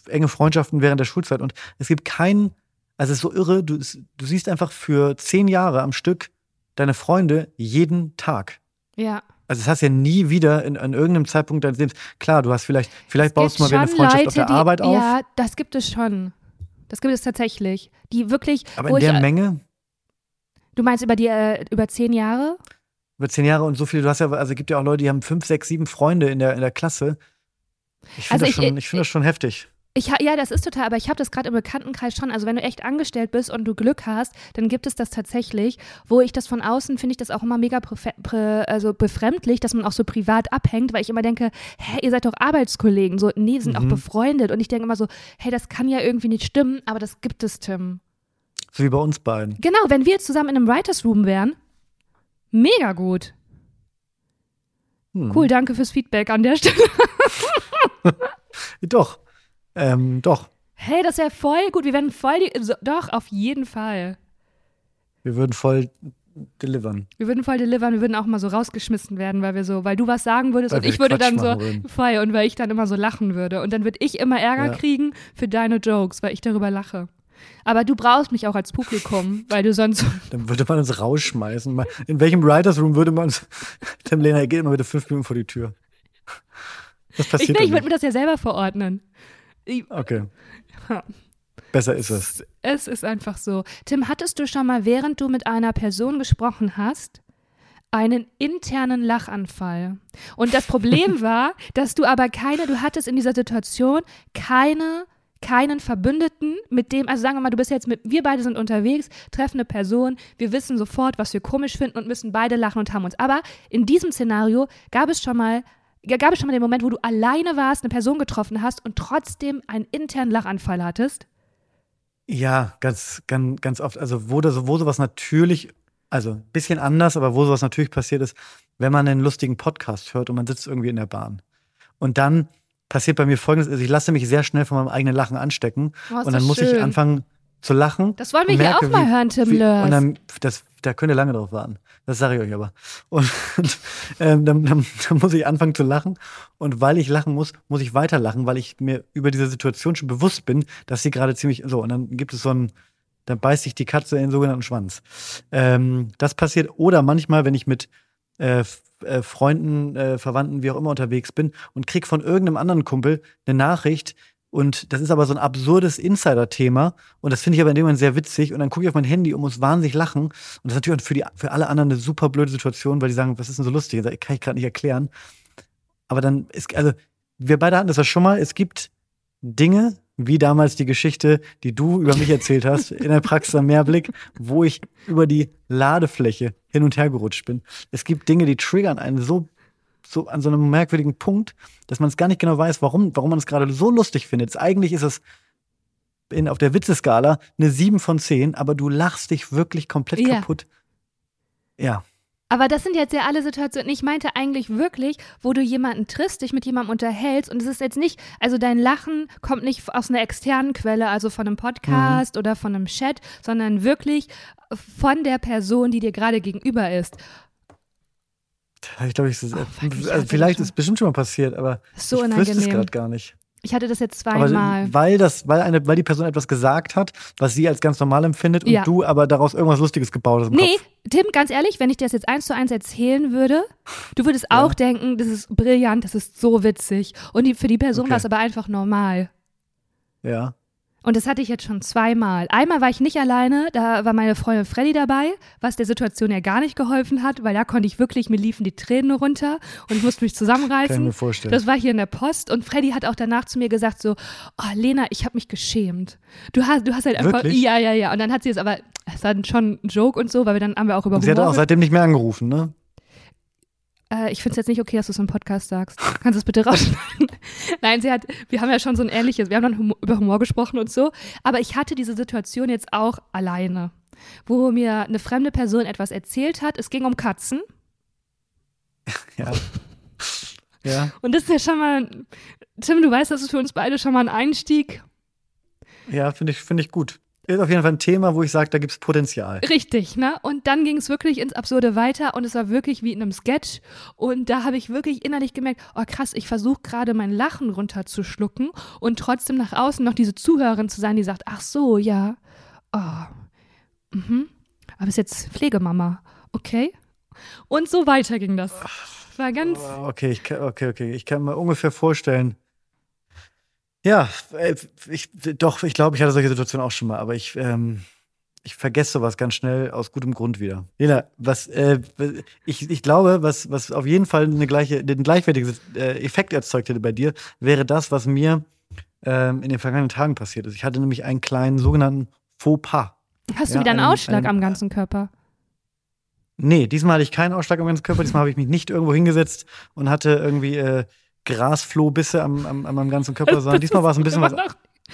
enge Freundschaften während der Schulzeit und es gibt keinen, also es ist so irre, du, du siehst einfach für zehn Jahre am Stück deine Freunde jeden Tag. Ja. Also das hast ja nie wieder in, an irgendeinem Zeitpunkt deines Lebens. Klar, du hast vielleicht, vielleicht baust du mal wieder eine Freundschaft Leute, auf der die, Arbeit auf. Ja, das gibt es schon. Das gibt es tatsächlich. Die wirklich. aber in der ich, Menge, Du meinst über die äh, über zehn Jahre? über zehn Jahre und so viele, du hast ja, also es gibt ja auch Leute, die haben fünf, sechs, sieben Freunde in der, in der Klasse. Ich finde Also das, ich- schon, ich find das schon heftig. Ich, ja, das ist total, aber ich habe das gerade im Bekanntenkreis schon. Also wenn du echt angestellt bist und du Glück hast, dann gibt es das tatsächlich. Wo ich das von außen finde ich das auch immer mega also befremdlich, dass man auch so privat abhängt, weil ich immer denke, hä, ihr seid doch Arbeitskollegen. So, nee, wir sind auch Mhm. befreundet. Und ich denke immer so, hey, das kann ja irgendwie nicht stimmen, aber das gibt es, Tim. So wie bei uns beiden. Genau, wenn wir jetzt zusammen in einem Writers Room wären, mega gut. Hm. Cool, danke fürs Feedback an der Stelle. Doch. Ähm, doch. Hey, das wäre voll gut. Wir werden voll die, so, doch, auf jeden Fall. Wir würden voll delivern. Wir würden voll delivern, wir würden auch mal so rausgeschmissen werden, weil wir so, weil du was sagen würdest Weil und ich würde Quatsch dann so würden. voll und weil ich dann immer so lachen würde. Und dann würde ich immer Ärger Ja. kriegen für deine Jokes, weil ich darüber lache. Aber du brauchst mich auch als Publikum, weil du sonst. Dann würde man uns rausschmeißen. In welchem Writers Room würde man uns. Tim Lehner, geht immer bitte fünf Minuten vor die Tür. Das Ich, passiert doch ich würde mir das ja selber verordnen. Ich, Okay. Ja. Besser ist es. es ist einfach so. Tim, hattest du schon mal, während du mit einer Person gesprochen hast, einen internen Lachanfall? Und das Problem war, dass du aber keine, du hattest in dieser Situation keine keinen Verbündeten, mit dem, also sagen wir mal, du bist jetzt mit, wir beide sind unterwegs, treffen eine Person, wir wissen sofort, was wir komisch finden und müssen beide lachen und haben uns. Aber in diesem Szenario gab es schon mal, gab es schon mal den Moment, wo du alleine warst, eine Person getroffen hast und trotzdem einen internen Lachanfall hattest? Ja, ganz, ganz, ganz oft. Also, wo, das, wo sowas natürlich, also ein bisschen anders, aber wo sowas natürlich passiert ist, wenn man einen lustigen Podcast hört und man sitzt irgendwie in der Bahn. Und dann passiert bei mir folgendes: also Ich lasse mich sehr schnell von meinem eigenen Lachen anstecken. Oh, und dann muss ich anfangen zu lachen. Das wollen wir hier merke, auch mal wie- hören, Tim wie, Lörs. Und dann, das, da könnt ihr lange drauf warten. Das sage ich euch aber. Und, ähm, dann, dann, dann muss ich anfangen zu lachen. Und weil ich lachen muss, muss ich weiter lachen, weil ich mir über diese Situation schon bewusst bin, dass sie gerade ziemlich so. Und dann gibt es so ein, dann beißt sich die Katze in den sogenannten Schwanz. Ähm, das passiert. Oder manchmal, wenn ich mit äh, äh, Freunden, äh, Verwandten, wie auch immer unterwegs bin und krieg von irgendeinem anderen Kumpel eine Nachricht, und das ist aber so ein absurdes Insider-Thema. Und das finde ich aber in dem Moment sehr witzig. Und dann gucke ich auf mein Handy und muss wahnsinnig lachen. Und das ist natürlich für, die, für alle anderen eine super blöde Situation, weil die sagen, was ist denn so lustig? Das kann ich gerade nicht erklären. Aber dann ist, also, wir beide hatten das ja schon mal. Es gibt Dinge, wie damals die Geschichte, die du über mich erzählt hast, in der Praxis am Mehrblick, wo ich über die Ladefläche hin und her gerutscht bin. Es gibt Dinge, die triggern einen so, so an so einem merkwürdigen Punkt, dass man es gar nicht genau weiß, warum, warum man es gerade so lustig findet. Eigentlich ist es in, auf der Witzeskala eine 7 von 10, aber du lachst dich wirklich komplett Ja. kaputt. Ja. Aber das sind jetzt ja alle Situationen. Ich meinte eigentlich wirklich, wo du jemanden triffst, dich mit jemandem unterhältst und es ist jetzt nicht, also dein Lachen kommt nicht aus einer externen Quelle, also von einem Podcast oder von einem Chat, sondern wirklich von der Person, die dir gerade gegenüber ist. Ich glaube, ich, Oh, ich also vielleicht ist es bestimmt schon mal passiert, aber So ich wüsste es gerade gar nicht. Ich hatte das jetzt Aber zweimal. weil das, weil eine, weil die Person etwas gesagt hat, was sie als ganz normal empfindet und Ja. du aber daraus irgendwas Lustiges gebaut hast im Nee, Kopf. Tim, ganz ehrlich, wenn ich dir das jetzt eins zu eins erzählen würde, du würdest auch denken, das ist brillant, das ist so witzig. Und die, für die Person Okay. war es aber einfach normal. Ja. Und das hatte ich jetzt schon zweimal. Einmal war ich nicht alleine, da war meine Freundin Freddy dabei, was der Situation ja gar nicht geholfen hat, weil da konnte ich wirklich, mir liefen die Tränen runter und ich musste mich Kann ich zusammenreißen. mir vorstellen. Das war hier in der Post und Freddy hat auch danach zu mir gesagt so, oh Lena, ich habe mich geschämt. Du hast, du hast halt einfach, Wirklich? ja, ja, ja. Und dann hat sie es aber, es war schon ein Joke und so, weil wir dann haben wir auch über sie hat auch seitdem nicht mehr angerufen, ne? Äh, ich finde es jetzt nicht okay, dass du es im Podcast sagst. Kannst du es bitte rausschneiden? Nein, sie hat, wir haben ja schon so ein ähnliches, wir haben dann Humor, über Humor gesprochen und so, aber ich hatte diese Situation jetzt auch alleine, wo mir eine fremde Person etwas erzählt hat. Es ging um Katzen Ja. ja. und das ist ja schon mal, Tim, du weißt, das ist für uns beide schon mal ein Einstieg. Ja, finde ich, finde ich gut. Ist auf jeden Fall ein Thema, wo ich sage, da gibt es Potenzial. Richtig, ne? Und dann ging es wirklich ins Absurde weiter und es war wirklich wie in einem Sketch. Und da habe ich wirklich innerlich gemerkt, oh krass, ich versuche gerade mein Lachen runterzuschlucken und trotzdem nach außen noch diese Zuhörerin zu sein, die sagt, ach so, ja, oh, mhm. aber ist jetzt Pflegemama, okay? Und so weiter ging das. War ganz. Oh, okay, ich kann, okay, okay. Ich kann mir ungefähr vorstellen, ja, äh, ich, doch, ich glaube, ich hatte solche Situationen auch schon mal, aber ich, ähm, ich vergesse sowas ganz schnell aus gutem Grund wieder. Lena, was, äh, ich, ich glaube, was, was auf jeden Fall eine gleiche, den gleichwertigen äh, Effekt erzeugt hätte bei dir, wäre das, was mir ähm, in den vergangenen Tagen passiert ist. Ich hatte nämlich einen kleinen sogenannten Fauxpas. Hast du ja, wieder einen, einen Ausschlag einen, am ganzen Körper? Nee, diesmal hatte ich keinen Ausschlag am ganzen Körper. Diesmal habe ich mich nicht irgendwo hingesetzt und hatte irgendwie äh, Grasflohbisse am, am, am ganzen Körper, sondern diesmal war es ein bisschen was.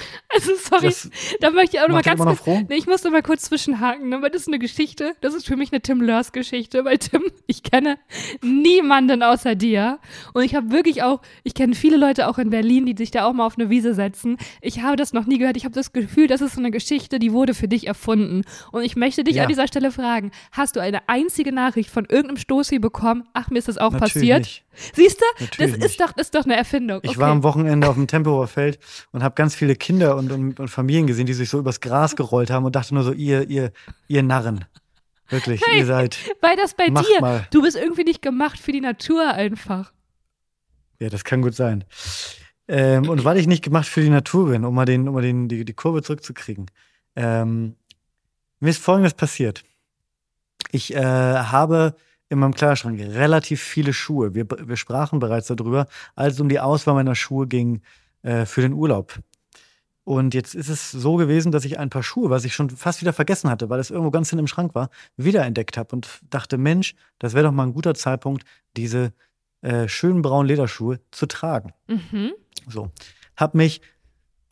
Also sorry, das da möchte ich auch noch mal ganz kurz, nee, ich musste mal kurz zwischenhaken, ne, weil das ist eine Geschichte, das ist für mich eine Tim Lörs Geschichte, weil Tim, ich kenne niemanden außer dir und ich habe wirklich auch, ich kenne viele Leute auch in Berlin, die sich da auch mal auf eine Wiese setzen. Ich habe das noch nie gehört, ich habe das Gefühl, das ist so eine Geschichte, die wurde für dich erfunden und ich möchte dich ja. an dieser Stelle fragen, hast du eine einzige Nachricht von irgendeinem Stoßi bekommen? Ach, mir ist das auch Natürlich passiert. Siehst du? Das ist doch, ist doch eine Erfindung. Ich war am Wochenende auf dem Tempelhofer Feld und habe ganz viele Kinder und, und, und, Familien gesehen, die sich so übers Gras gerollt haben und dachte nur so, ihr, ihr, ihr Narren. Wirklich, hey, ihr seid. Weil das bei dir, mal. du bist irgendwie nicht gemacht für die Natur einfach. Ja, das kann gut sein. Ähm, und weil ich nicht gemacht für die Natur bin, um mal, den, um mal den, die, die Kurve zurückzukriegen, ähm, mir ist Folgendes passiert. Ich äh, habe in meinem Kleiderschrank relativ viele Schuhe. Wir, wir sprachen bereits darüber, als es um die Auswahl meiner Schuhe ging äh, für den Urlaub. Und jetzt ist es so gewesen, dass ich ein paar Schuhe, was ich schon fast wieder vergessen hatte, weil es irgendwo ganz hinten im Schrank war, wiederentdeckt habe und dachte, Mensch, das wäre doch mal ein guter Zeitpunkt, diese äh, schönen braunen Lederschuhe zu tragen. Mhm. So, hab mich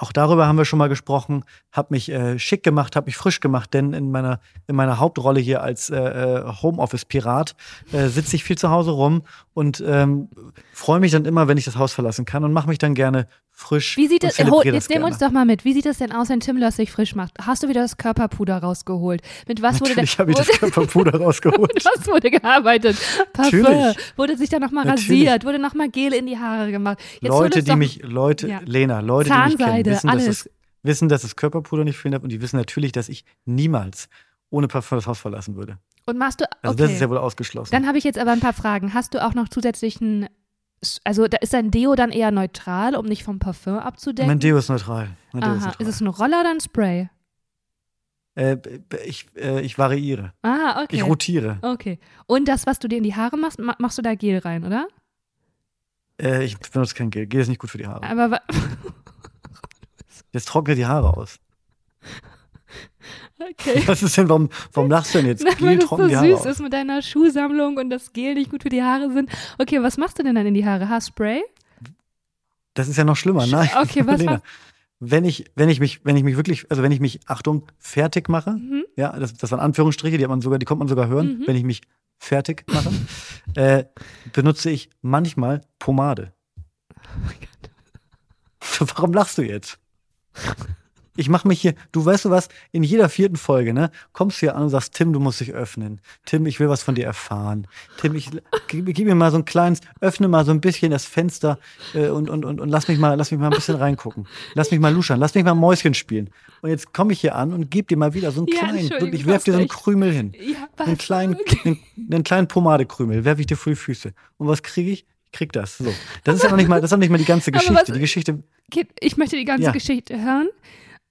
auch darüber haben wir schon mal gesprochen, habe mich äh, schick gemacht, habe mich frisch gemacht, denn in meiner, in meiner Hauptrolle hier als äh, äh Homeoffice-Pirat äh, sitze ich viel zu Hause rum und ähm, freue mich dann immer, wenn ich das Haus verlassen kann und mache mich dann gerne frisch. Wie sieht das, hol, jetzt nehmen wir uns doch mal mit. Wie sieht das denn aus, wenn Tim Löss sich frisch macht? Hast du wieder das Körperpuder rausgeholt? Mit was Natürlich wurde habe ich das Körperpuder rausgeholt. mit was wurde gearbeitet? Parfum. Natürlich. Wurde sich dann nochmal rasiert? Wurde nochmal Gel in die Haare gemacht? Jetzt Leute, die mich, Leute, ja. Lena, Leute, Zahnseide, die mich kennen, wissen, alles. dass es wissen, dass es Körperpuder nicht fehlen darf und die wissen natürlich, dass ich niemals ohne Parfum das Haus verlassen würde. Und machst du. Okay. Also das ist ja wohl ausgeschlossen. Dann habe ich jetzt aber ein paar Fragen. Hast du auch noch zusätzlichen also da ist dein Deo dann eher neutral, um nicht vom Parfum abzudecken? Mein Deo ist neutral. Deo Aha. Ist, neutral. ist, es ein Roller oder ein Spray? Äh, ich, äh, ich variiere. Ah, okay. Ich rotiere. Okay. Und das, was du dir in die Haare machst, machst du da Gel rein, oder? Äh, ich benutze kein Gel. Gel ist nicht gut für die Haare. Aber Jetzt trocknet die Haare aus. Okay. Was ist denn, warum, warum lachst du denn jetzt? Na, weil das so süß ist mit deiner Schuhsammlung und das Gel nicht gut für die Haare sind. Okay, was machst du denn dann in die Haare? Haarspray? Das ist ja noch schlimmer. Nein. Okay, was Lena, wenn ich, wenn ich mich, wenn ich mich wirklich, also wenn ich mich, Achtung, fertig mache, mhm. ja, das, das waren Anführungsstriche, die hat man sogar, die kommt man sogar hören, mhm. wenn ich mich fertig mache, äh, benutze ich manchmal Pomade. Oh mein Gott. Warum lachst du jetzt? Ich mache mich hier, du weißt du was, in jeder vierten Folge, ne, kommst du hier an und sagst, Tim, du musst dich öffnen. Tim, ich will was von dir erfahren. Tim, ich gib, gib mir mal so ein kleines, öffne mal so ein bisschen das Fenster äh, und, und, und, und lass mich mal, lass mich mal ein bisschen reingucken. Lass mich mal luschern, lass mich mal Mäuschen spielen. Und jetzt komme ich hier an und gebe dir mal wieder so einen ja, kleinen, wirklich, werf dir so einen Krümel hin. Ja, einen kleinen, einen, einen kleinen Pomadekrümel, werf ich dir vor die Füße. Und was kriege ich? Ich krieg das. So. Das ist ja noch nicht mal, das ist noch nicht mal die ganze Geschichte. Was, die Geschichte. Ich möchte die ganze ja. Geschichte hören.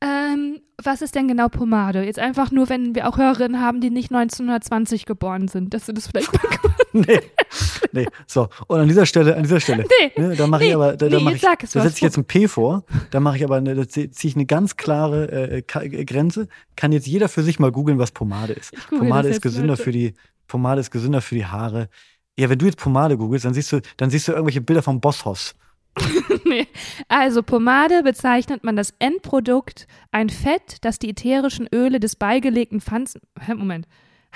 Ähm, was ist denn genau Pomade? Jetzt einfach nur, wenn wir auch Hörerinnen haben, die nicht 1920 geboren sind, dass du das vielleicht mal Nee, nee, so. Und an dieser Stelle, an dieser Stelle, nee, ne, da mache nee, ich aber, da, da, nee, ich, da setze ich jetzt ein P vor, da mache ich aber, eine, da ziehe ich eine ganz klare äh, äh, Grenze. Kann jetzt jeder für sich mal googeln, was Pomade ist. Pomade ist gesünder für die, Pomade ist gesünder für die Haare. Ja, wenn du jetzt Pomade googelst, dann siehst du, dann siehst du irgendwelche Bilder vom Bosshaus. nee. Also Pomade bezeichnet man das Endprodukt, ein Fett, das die ätherischen Öle des beigelegten Pflanzen. Moment.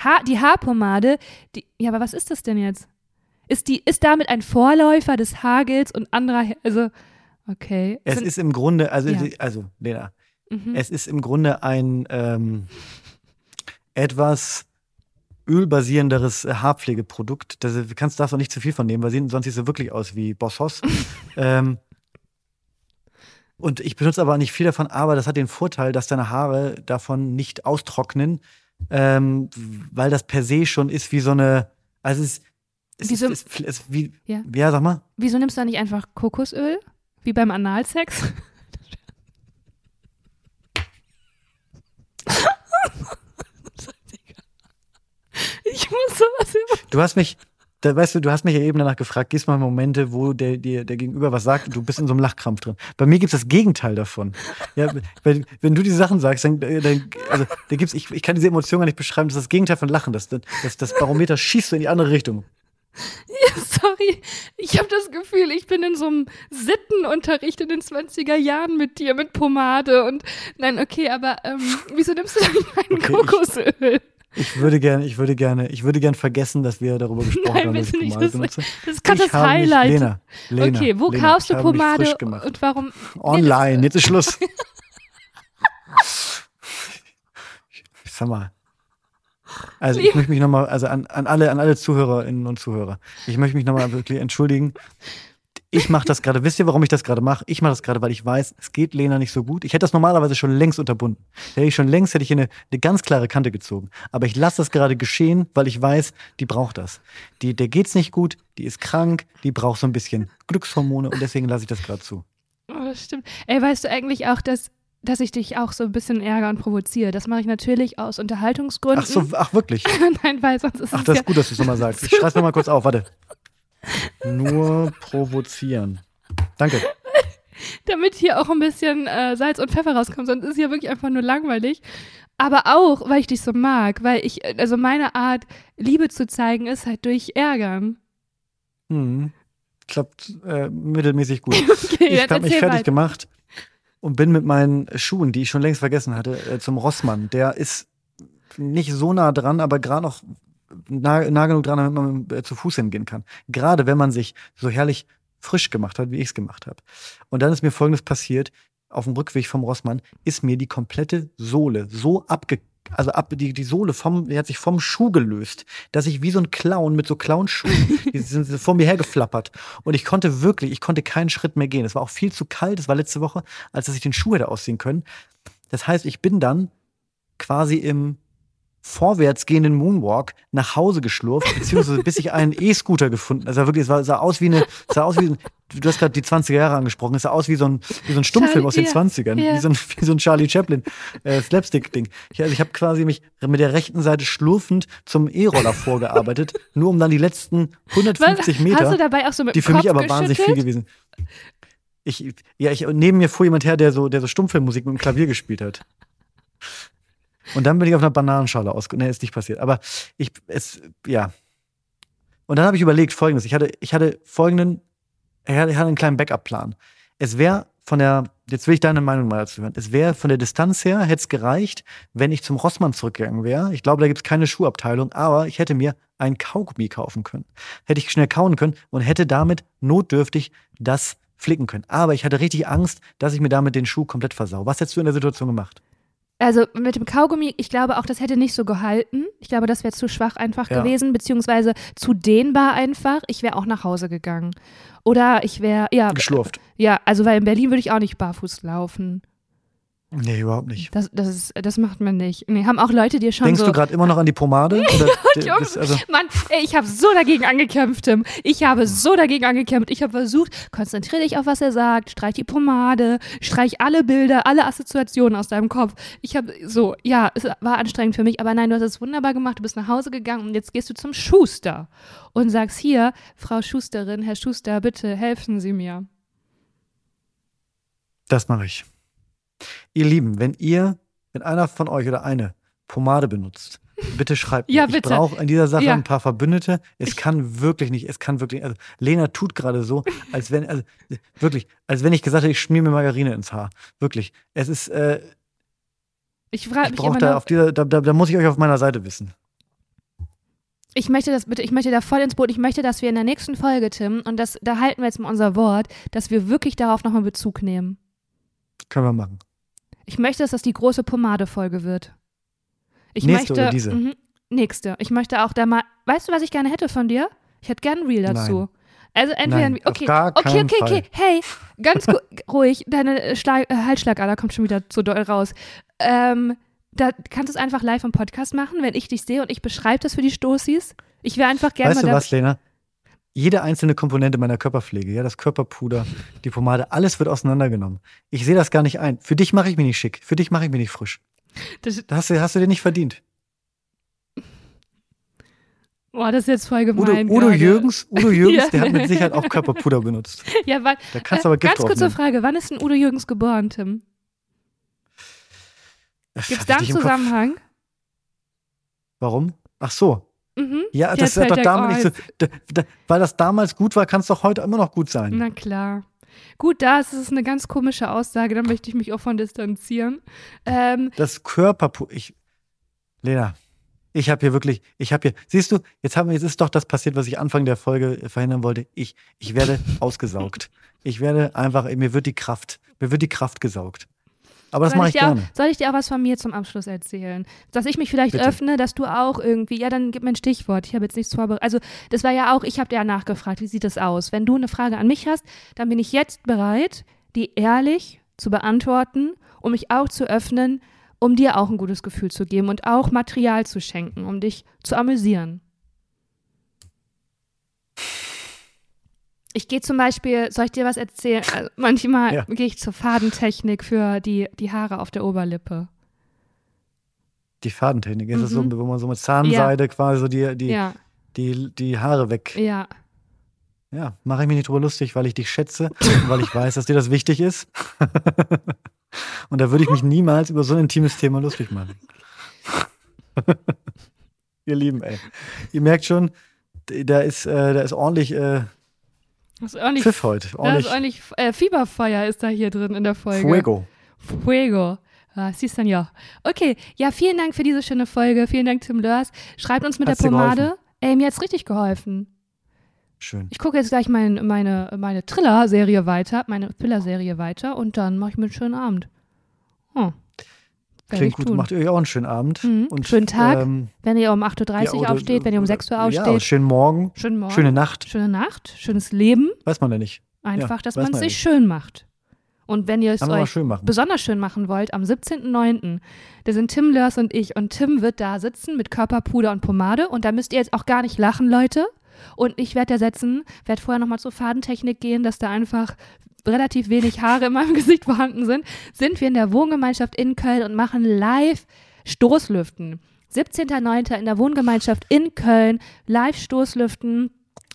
Ha die Haarpomade, die. Ja, aber was ist das denn jetzt? Ist, die, ist damit ein Vorläufer des Hagels und anderer. Also, okay. Es ist im Grunde, also, ja. also Lena, Mhm. Es ist im Grunde ein ähm, etwas ölbasierenderes Haarpflegeprodukt. Das, du kannst darfst auch nicht zu viel von nehmen, weil sie, sonst sieht sie wirklich aus wie Boss Hoss. ähm, und ich benutze aber nicht viel davon, aber das hat den Vorteil, dass deine Haare davon nicht austrocknen, ähm, weil das per se schon ist wie so eine, also es, es, Wieso, ist, es, es wie, ja. ja, sag mal. Wieso nimmst du da nicht einfach Kokosöl, wie beim Analsex? muss sowas immer. Du hast mich, da, weißt du, du hast mich ja eben danach gefragt, gehst mal Momente, wo der, der, der Gegenüber was sagt und du bist in so einem Lachkrampf drin. Bei mir gibt es das Gegenteil davon. Ja, wenn, wenn du diese Sachen sagst, dann, dann also, da gibt's, ich, ich kann diese Emotion gar nicht beschreiben, das ist das Gegenteil von Lachen. Das, das, das Barometer schießt so in die andere Richtung. Ja, sorry. Ich habe das Gefühl, ich bin in so einem Sittenunterricht in den 20er Jahren mit dir, mit Pomade und nein, okay, aber ähm, wieso nimmst du denn kein okay, Kokosöl? Ich, ich würde gerne, ich würde gerne, ich würde gerne vergessen, dass wir darüber gesprochen Nein, haben, dass ich Pomade das, benutze. Das ist gerade das Highlight. Mich, Lena, Lena, okay, wo Lena, kaufst du Pomade und warum? Online, nee, jetzt ist Schluss. Sag mal. Also ich möchte mich nochmal, also an, an alle, an alle Zuhörerinnen und Zuhörer, ich möchte mich nochmal wirklich entschuldigen ich mache das gerade. Wisst ihr, warum ich das gerade mache? Ich mache das gerade, weil ich weiß, es geht Lena nicht so gut. Ich hätte das normalerweise schon längst unterbunden. Hätte ich schon längst, hätte ich eine, eine ganz klare Kante gezogen. Aber ich lasse das gerade geschehen, weil ich weiß, die braucht das. Die, der geht's nicht gut, die ist krank, die braucht so ein bisschen Glückshormone und deswegen lasse ich das gerade zu. Oh, das stimmt. Ey, weißt du eigentlich auch, dass dass ich dich auch so ein bisschen ärgere und provoziere. Das mache ich natürlich aus Unterhaltungsgründen. Ach so, ach wirklich? Nein, weil sonst ist ach, es Ach, das ist gut, dass du es nochmal sagst. Ich schreibe mir mal kurz auf, warte. Nur provozieren. Danke. Damit hier auch ein bisschen äh, Salz und Pfeffer rauskommt, sonst ist hier wirklich einfach nur langweilig. Aber auch, weil ich dich so mag, weil ich, also meine Art, Liebe zu zeigen, ist halt durch Ärgern. Hm. Klappt äh, mittelmäßig gut. okay, ich habe mich fertig weiter. gemacht und bin mit meinen Schuhen, die ich schon längst vergessen hatte, äh, zum Rossmann. Der ist nicht so nah dran, aber gerade noch nah, nah genug dran, damit man äh, zu Fuß hingehen kann. Gerade wenn man sich so herrlich frisch gemacht hat, wie ich es gemacht habe. Und dann ist mir Folgendes passiert. Auf dem Rückweg vom Rossmann ist mir die komplette Sohle so abge also ab, die, die Sohle vom, die hat sich vom Schuh gelöst, dass ich wie so ein Clown mit so Clownschuhen, die sind vor mir hergeflappert. Und ich konnte wirklich, ich konnte keinen Schritt mehr gehen. Es war auch viel zu kalt, es war letzte Woche, als dass ich den Schuh hätte ausziehen können. Das heißt, ich bin dann quasi im vorwärts gehenden Moonwalk nach Hause geschlurft, beziehungsweise bis ich einen E-Scooter gefunden. Also wirklich, es sah, sah aus wie eine, sah aus wie, du hast gerade die 20er Jahre angesprochen, es sah aus wie so ein, wie so ein Stummfilm aus den yeah, 20ern, yeah. Wie, so ein, wie so ein Charlie Chaplin äh, Slapstick-Ding. Ich, also ich habe quasi mich mit der rechten Seite schlurfend zum E-Roller vorgearbeitet, nur um dann die letzten 150 Meter, hast du dabei auch so mit die für mich aber wahnsinnig viel gewesen. Ich, ja, ich, neben mir fuhr jemand her, der so, der so Stummfilmmusik mit dem Klavier gespielt hat. Und dann bin ich auf einer Bananenschale aus. Nee, ist nicht passiert. Aber ich, es, ja. Und dann habe ich überlegt, folgendes. Ich hatte, ich hatte folgenden, ich hatte, einen kleinen Backup-Plan. Es wäre von der, jetzt will ich deine Meinung mal dazu hören. Es wäre von der Distanz her, hätte es gereicht, wenn ich zum Rossmann zurückgegangen wäre. Ich glaube, da gibt es keine Schuhabteilung, aber ich hätte mir ein Kaugummi kaufen können. Hätte ich schnell kauen können und hätte damit notdürftig das flicken können. Aber ich hatte richtig Angst, dass ich mir damit den Schuh komplett versau. Was hättest du in der Situation gemacht? Also mit dem Kaugummi, ich glaube auch, das hätte nicht so gehalten. Ich glaube, das wäre zu schwach einfach ja. gewesen, beziehungsweise zu dehnbar einfach. Ich wäre auch nach Hause gegangen. Oder ich wäre, ja. Geschlurft. Ja, also weil in Berlin würde ich auch nicht barfuß laufen. Nee, überhaupt nicht. Das, das, ist, das macht man nicht. Nee, haben auch Leute dir schon Denkst so du gerade immer noch an die Pomade? Oder, das, also Mann, ey, ich habe so dagegen angekämpft, Tim. Ich habe so dagegen angekämpft. Ich habe versucht, konzentriere dich auf, was er sagt, streich die Pomade, streich alle Bilder, alle Assoziationen aus deinem Kopf. Ich habe so, ja, es war anstrengend für mich, aber nein, du hast es wunderbar gemacht. Du bist nach Hause gegangen und jetzt gehst du zum Schuster und sagst hier, Frau Schusterin, Herr Schuster, bitte helfen Sie mir. Das mache ich. Ihr Lieben, wenn ihr, wenn einer von euch oder eine Pomade benutzt, bitte schreibt mir. ja, bitte. Ich brauche in dieser Sache ja. ein paar Verbündete. Es ich kann wirklich nicht, es kann wirklich, also Lena tut gerade so, als wenn, also wirklich, als wenn ich gesagt hätte, ich schmier mir Margarine ins Haar. Wirklich. Es ist, äh, ich frage mich immer da, auf dieser, da, da, da muss ich euch auf meiner Seite wissen. Ich möchte das bitte, ich möchte da voll ins Boot. Ich möchte, dass wir in der nächsten Folge, Tim, und das, da halten wir jetzt mal unser Wort, dass wir wirklich darauf nochmal Bezug nehmen. Können wir machen. Ich möchte, dass das die große Pomade-Folge wird. Ich Nächste möchte, oder diese? Mhm, nächste. Ich möchte auch da mal, weißt du, was ich gerne hätte von dir? Ich hätte gerne ein Reel dazu. Nein. Also entweder, Nein, okay, okay, okay, okay, hey, ganz ruhig, deine äh, Schlag, äh, Halsschlagader kommt schon wieder zu doll raus. Ähm, da kannst du es einfach live im Podcast machen, wenn ich dich sehe und ich beschreibe das für die Stoßis. Ich wäre einfach gerne Weißt du mal da. was, Lena? Jede einzelne Komponente meiner Körperpflege, ja, das Körperpuder, die Pomade, alles wird auseinandergenommen. Ich sehe das gar nicht ein. Für dich mache ich mich nicht schick. Für dich mache ich mich nicht frisch. Das, Das hast du, hast du dir nicht verdient. boah, das ist jetzt voll Udo, gemein. Udo gerade. Jürgens, Udo Jürgens, Ja. der hat mit Sicherheit auch Körperpuder benutzt. Ja, wann, Da kannst äh, du aber Gift ganz kurze. Frage, wann ist denn Udo Jürgens geboren, Tim? Gibt es da einen. Zusammenhang? Warum? Ach so. Mhm. Ja, das hat doch damals nicht so. Da, da, weil das damals gut war, kann es doch heute immer noch gut sein. Na klar. Gut, das ist eine ganz komische Aussage, da möchte ich mich auch von distanzieren. Ähm, Das Körperpuder. Ich, Lena, ich habe hier wirklich, ich habe hier, siehst du, jetzt, haben wir, jetzt ist doch das passiert, was ich Anfang der Folge verhindern wollte. Ich, ich werde ausgesaugt. Ich werde einfach, mir wird die Kraft, mir wird die Kraft gesaugt. Aber das soll, mache ich ich dir auch, gerne. soll ich dir auch was von mir zum Abschluss erzählen? Dass ich mich vielleicht Bitte. öffne, dass du auch irgendwie, ja, dann gib mir ein Stichwort. Ich habe jetzt nichts vorbereitet. Also, das war ja auch, ich habe dir ja nachgefragt, wie sieht das aus? Wenn du eine Frage an mich hast, dann bin ich jetzt bereit, die ehrlich zu beantworten, um mich auch zu öffnen, um dir auch ein gutes Gefühl zu geben und auch Material zu schenken, um dich zu amüsieren. Ich gehe zum Beispiel, soll ich dir was erzählen? Also manchmal Ja. gehe ich zur Fadentechnik für die, die Haare auf der Oberlippe. Die Fadentechnik. Ist das so, Mhm. wo man so mit Zahnseide quasi so die, die, Ja, die, die Haare weg. ja. Ja, mache ich mich nicht drüber lustig, weil ich dich schätze und weil ich weiß, dass dir das wichtig ist. und da würde ich mich niemals über so ein intimes Thema lustig machen. Ihr Lieben, ey. Ihr merkt schon, da ist, äh, da ist ordentlich äh, Das ist ordentlich, Pfiff heute. das Ordentlich ist ordentlich äh, Fieberfeuer ist da hier drin in der Folge. Fuego. Fuego. Ah, siehst dann ja. Okay, ja, vielen Dank für diese schöne Folge. Vielen Dank, Tim Lörs. Schreibt uns mit Hat's der Pomade. Ey, mir hat's richtig geholfen. Schön. Ich gucke jetzt gleich mein, meine, meine Triller-Serie weiter, meine Thriller-Serie weiter und dann mache ich mir einen schönen Abend. Hm. Klingt gut. tun. Macht ihr auch einen schönen Abend. Mhm. Und, Schönen Tag. Ähm, Wenn ihr um 8.30 Uhr ja, oder- aufsteht, wenn ihr um 6 Uhr aufsteht. Ja, schönen Morgen, schönen Morgen. schöne Nacht. Schöne Nacht, schönes Leben. Weiß man ja nicht. Einfach, dass weiß man es ja sich schön macht. Und wenn ihr es euch schön besonders schön machen wollt, am 17.09., da sind Tim Lörs und ich. Und Tim wird da sitzen mit Körperpuder und Pomade. Und da müsst ihr jetzt auch gar nicht lachen, Leute. Und ich werde da setzen, werde vorher nochmal zur Fadentechnik gehen, dass da einfach relativ wenig Haare in meinem Gesicht vorhanden sind. Sind wir in der Wohngemeinschaft in Köln und machen live Stoßlüften. 17.09. in der Wohngemeinschaft in Köln, live Stoßlüften.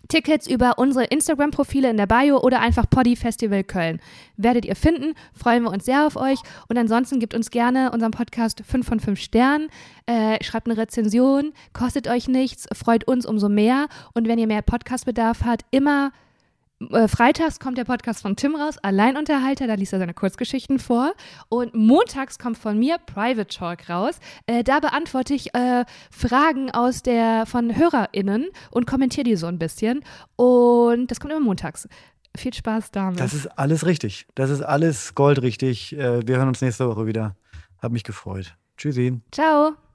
Tickets über unsere Instagram-Profile in der Bio oder einfach Poddy Festival Köln. Werdet ihr finden, freuen wir uns sehr auf euch. Und ansonsten gebt uns gerne unserem Podcast 5 von 5 Sternen, äh, schreibt eine Rezension, kostet euch nichts, freut uns umso mehr. Und wenn ihr mehr Podcastbedarf habt, immer freitags kommt der Podcast von Tim raus, Alleinunterhalter, da liest er seine Kurzgeschichten vor. Und montags kommt von mir Private Talk raus. Äh, da beantworte ich äh, Fragen aus der von HörerInnen und kommentiere die so ein bisschen. Und das kommt immer montags. Viel Spaß damit. Das ist alles richtig. Das ist alles goldrichtig. Äh, Wir hören uns nächste Woche wieder. Hab mich gefreut. Tschüssi. Ciao.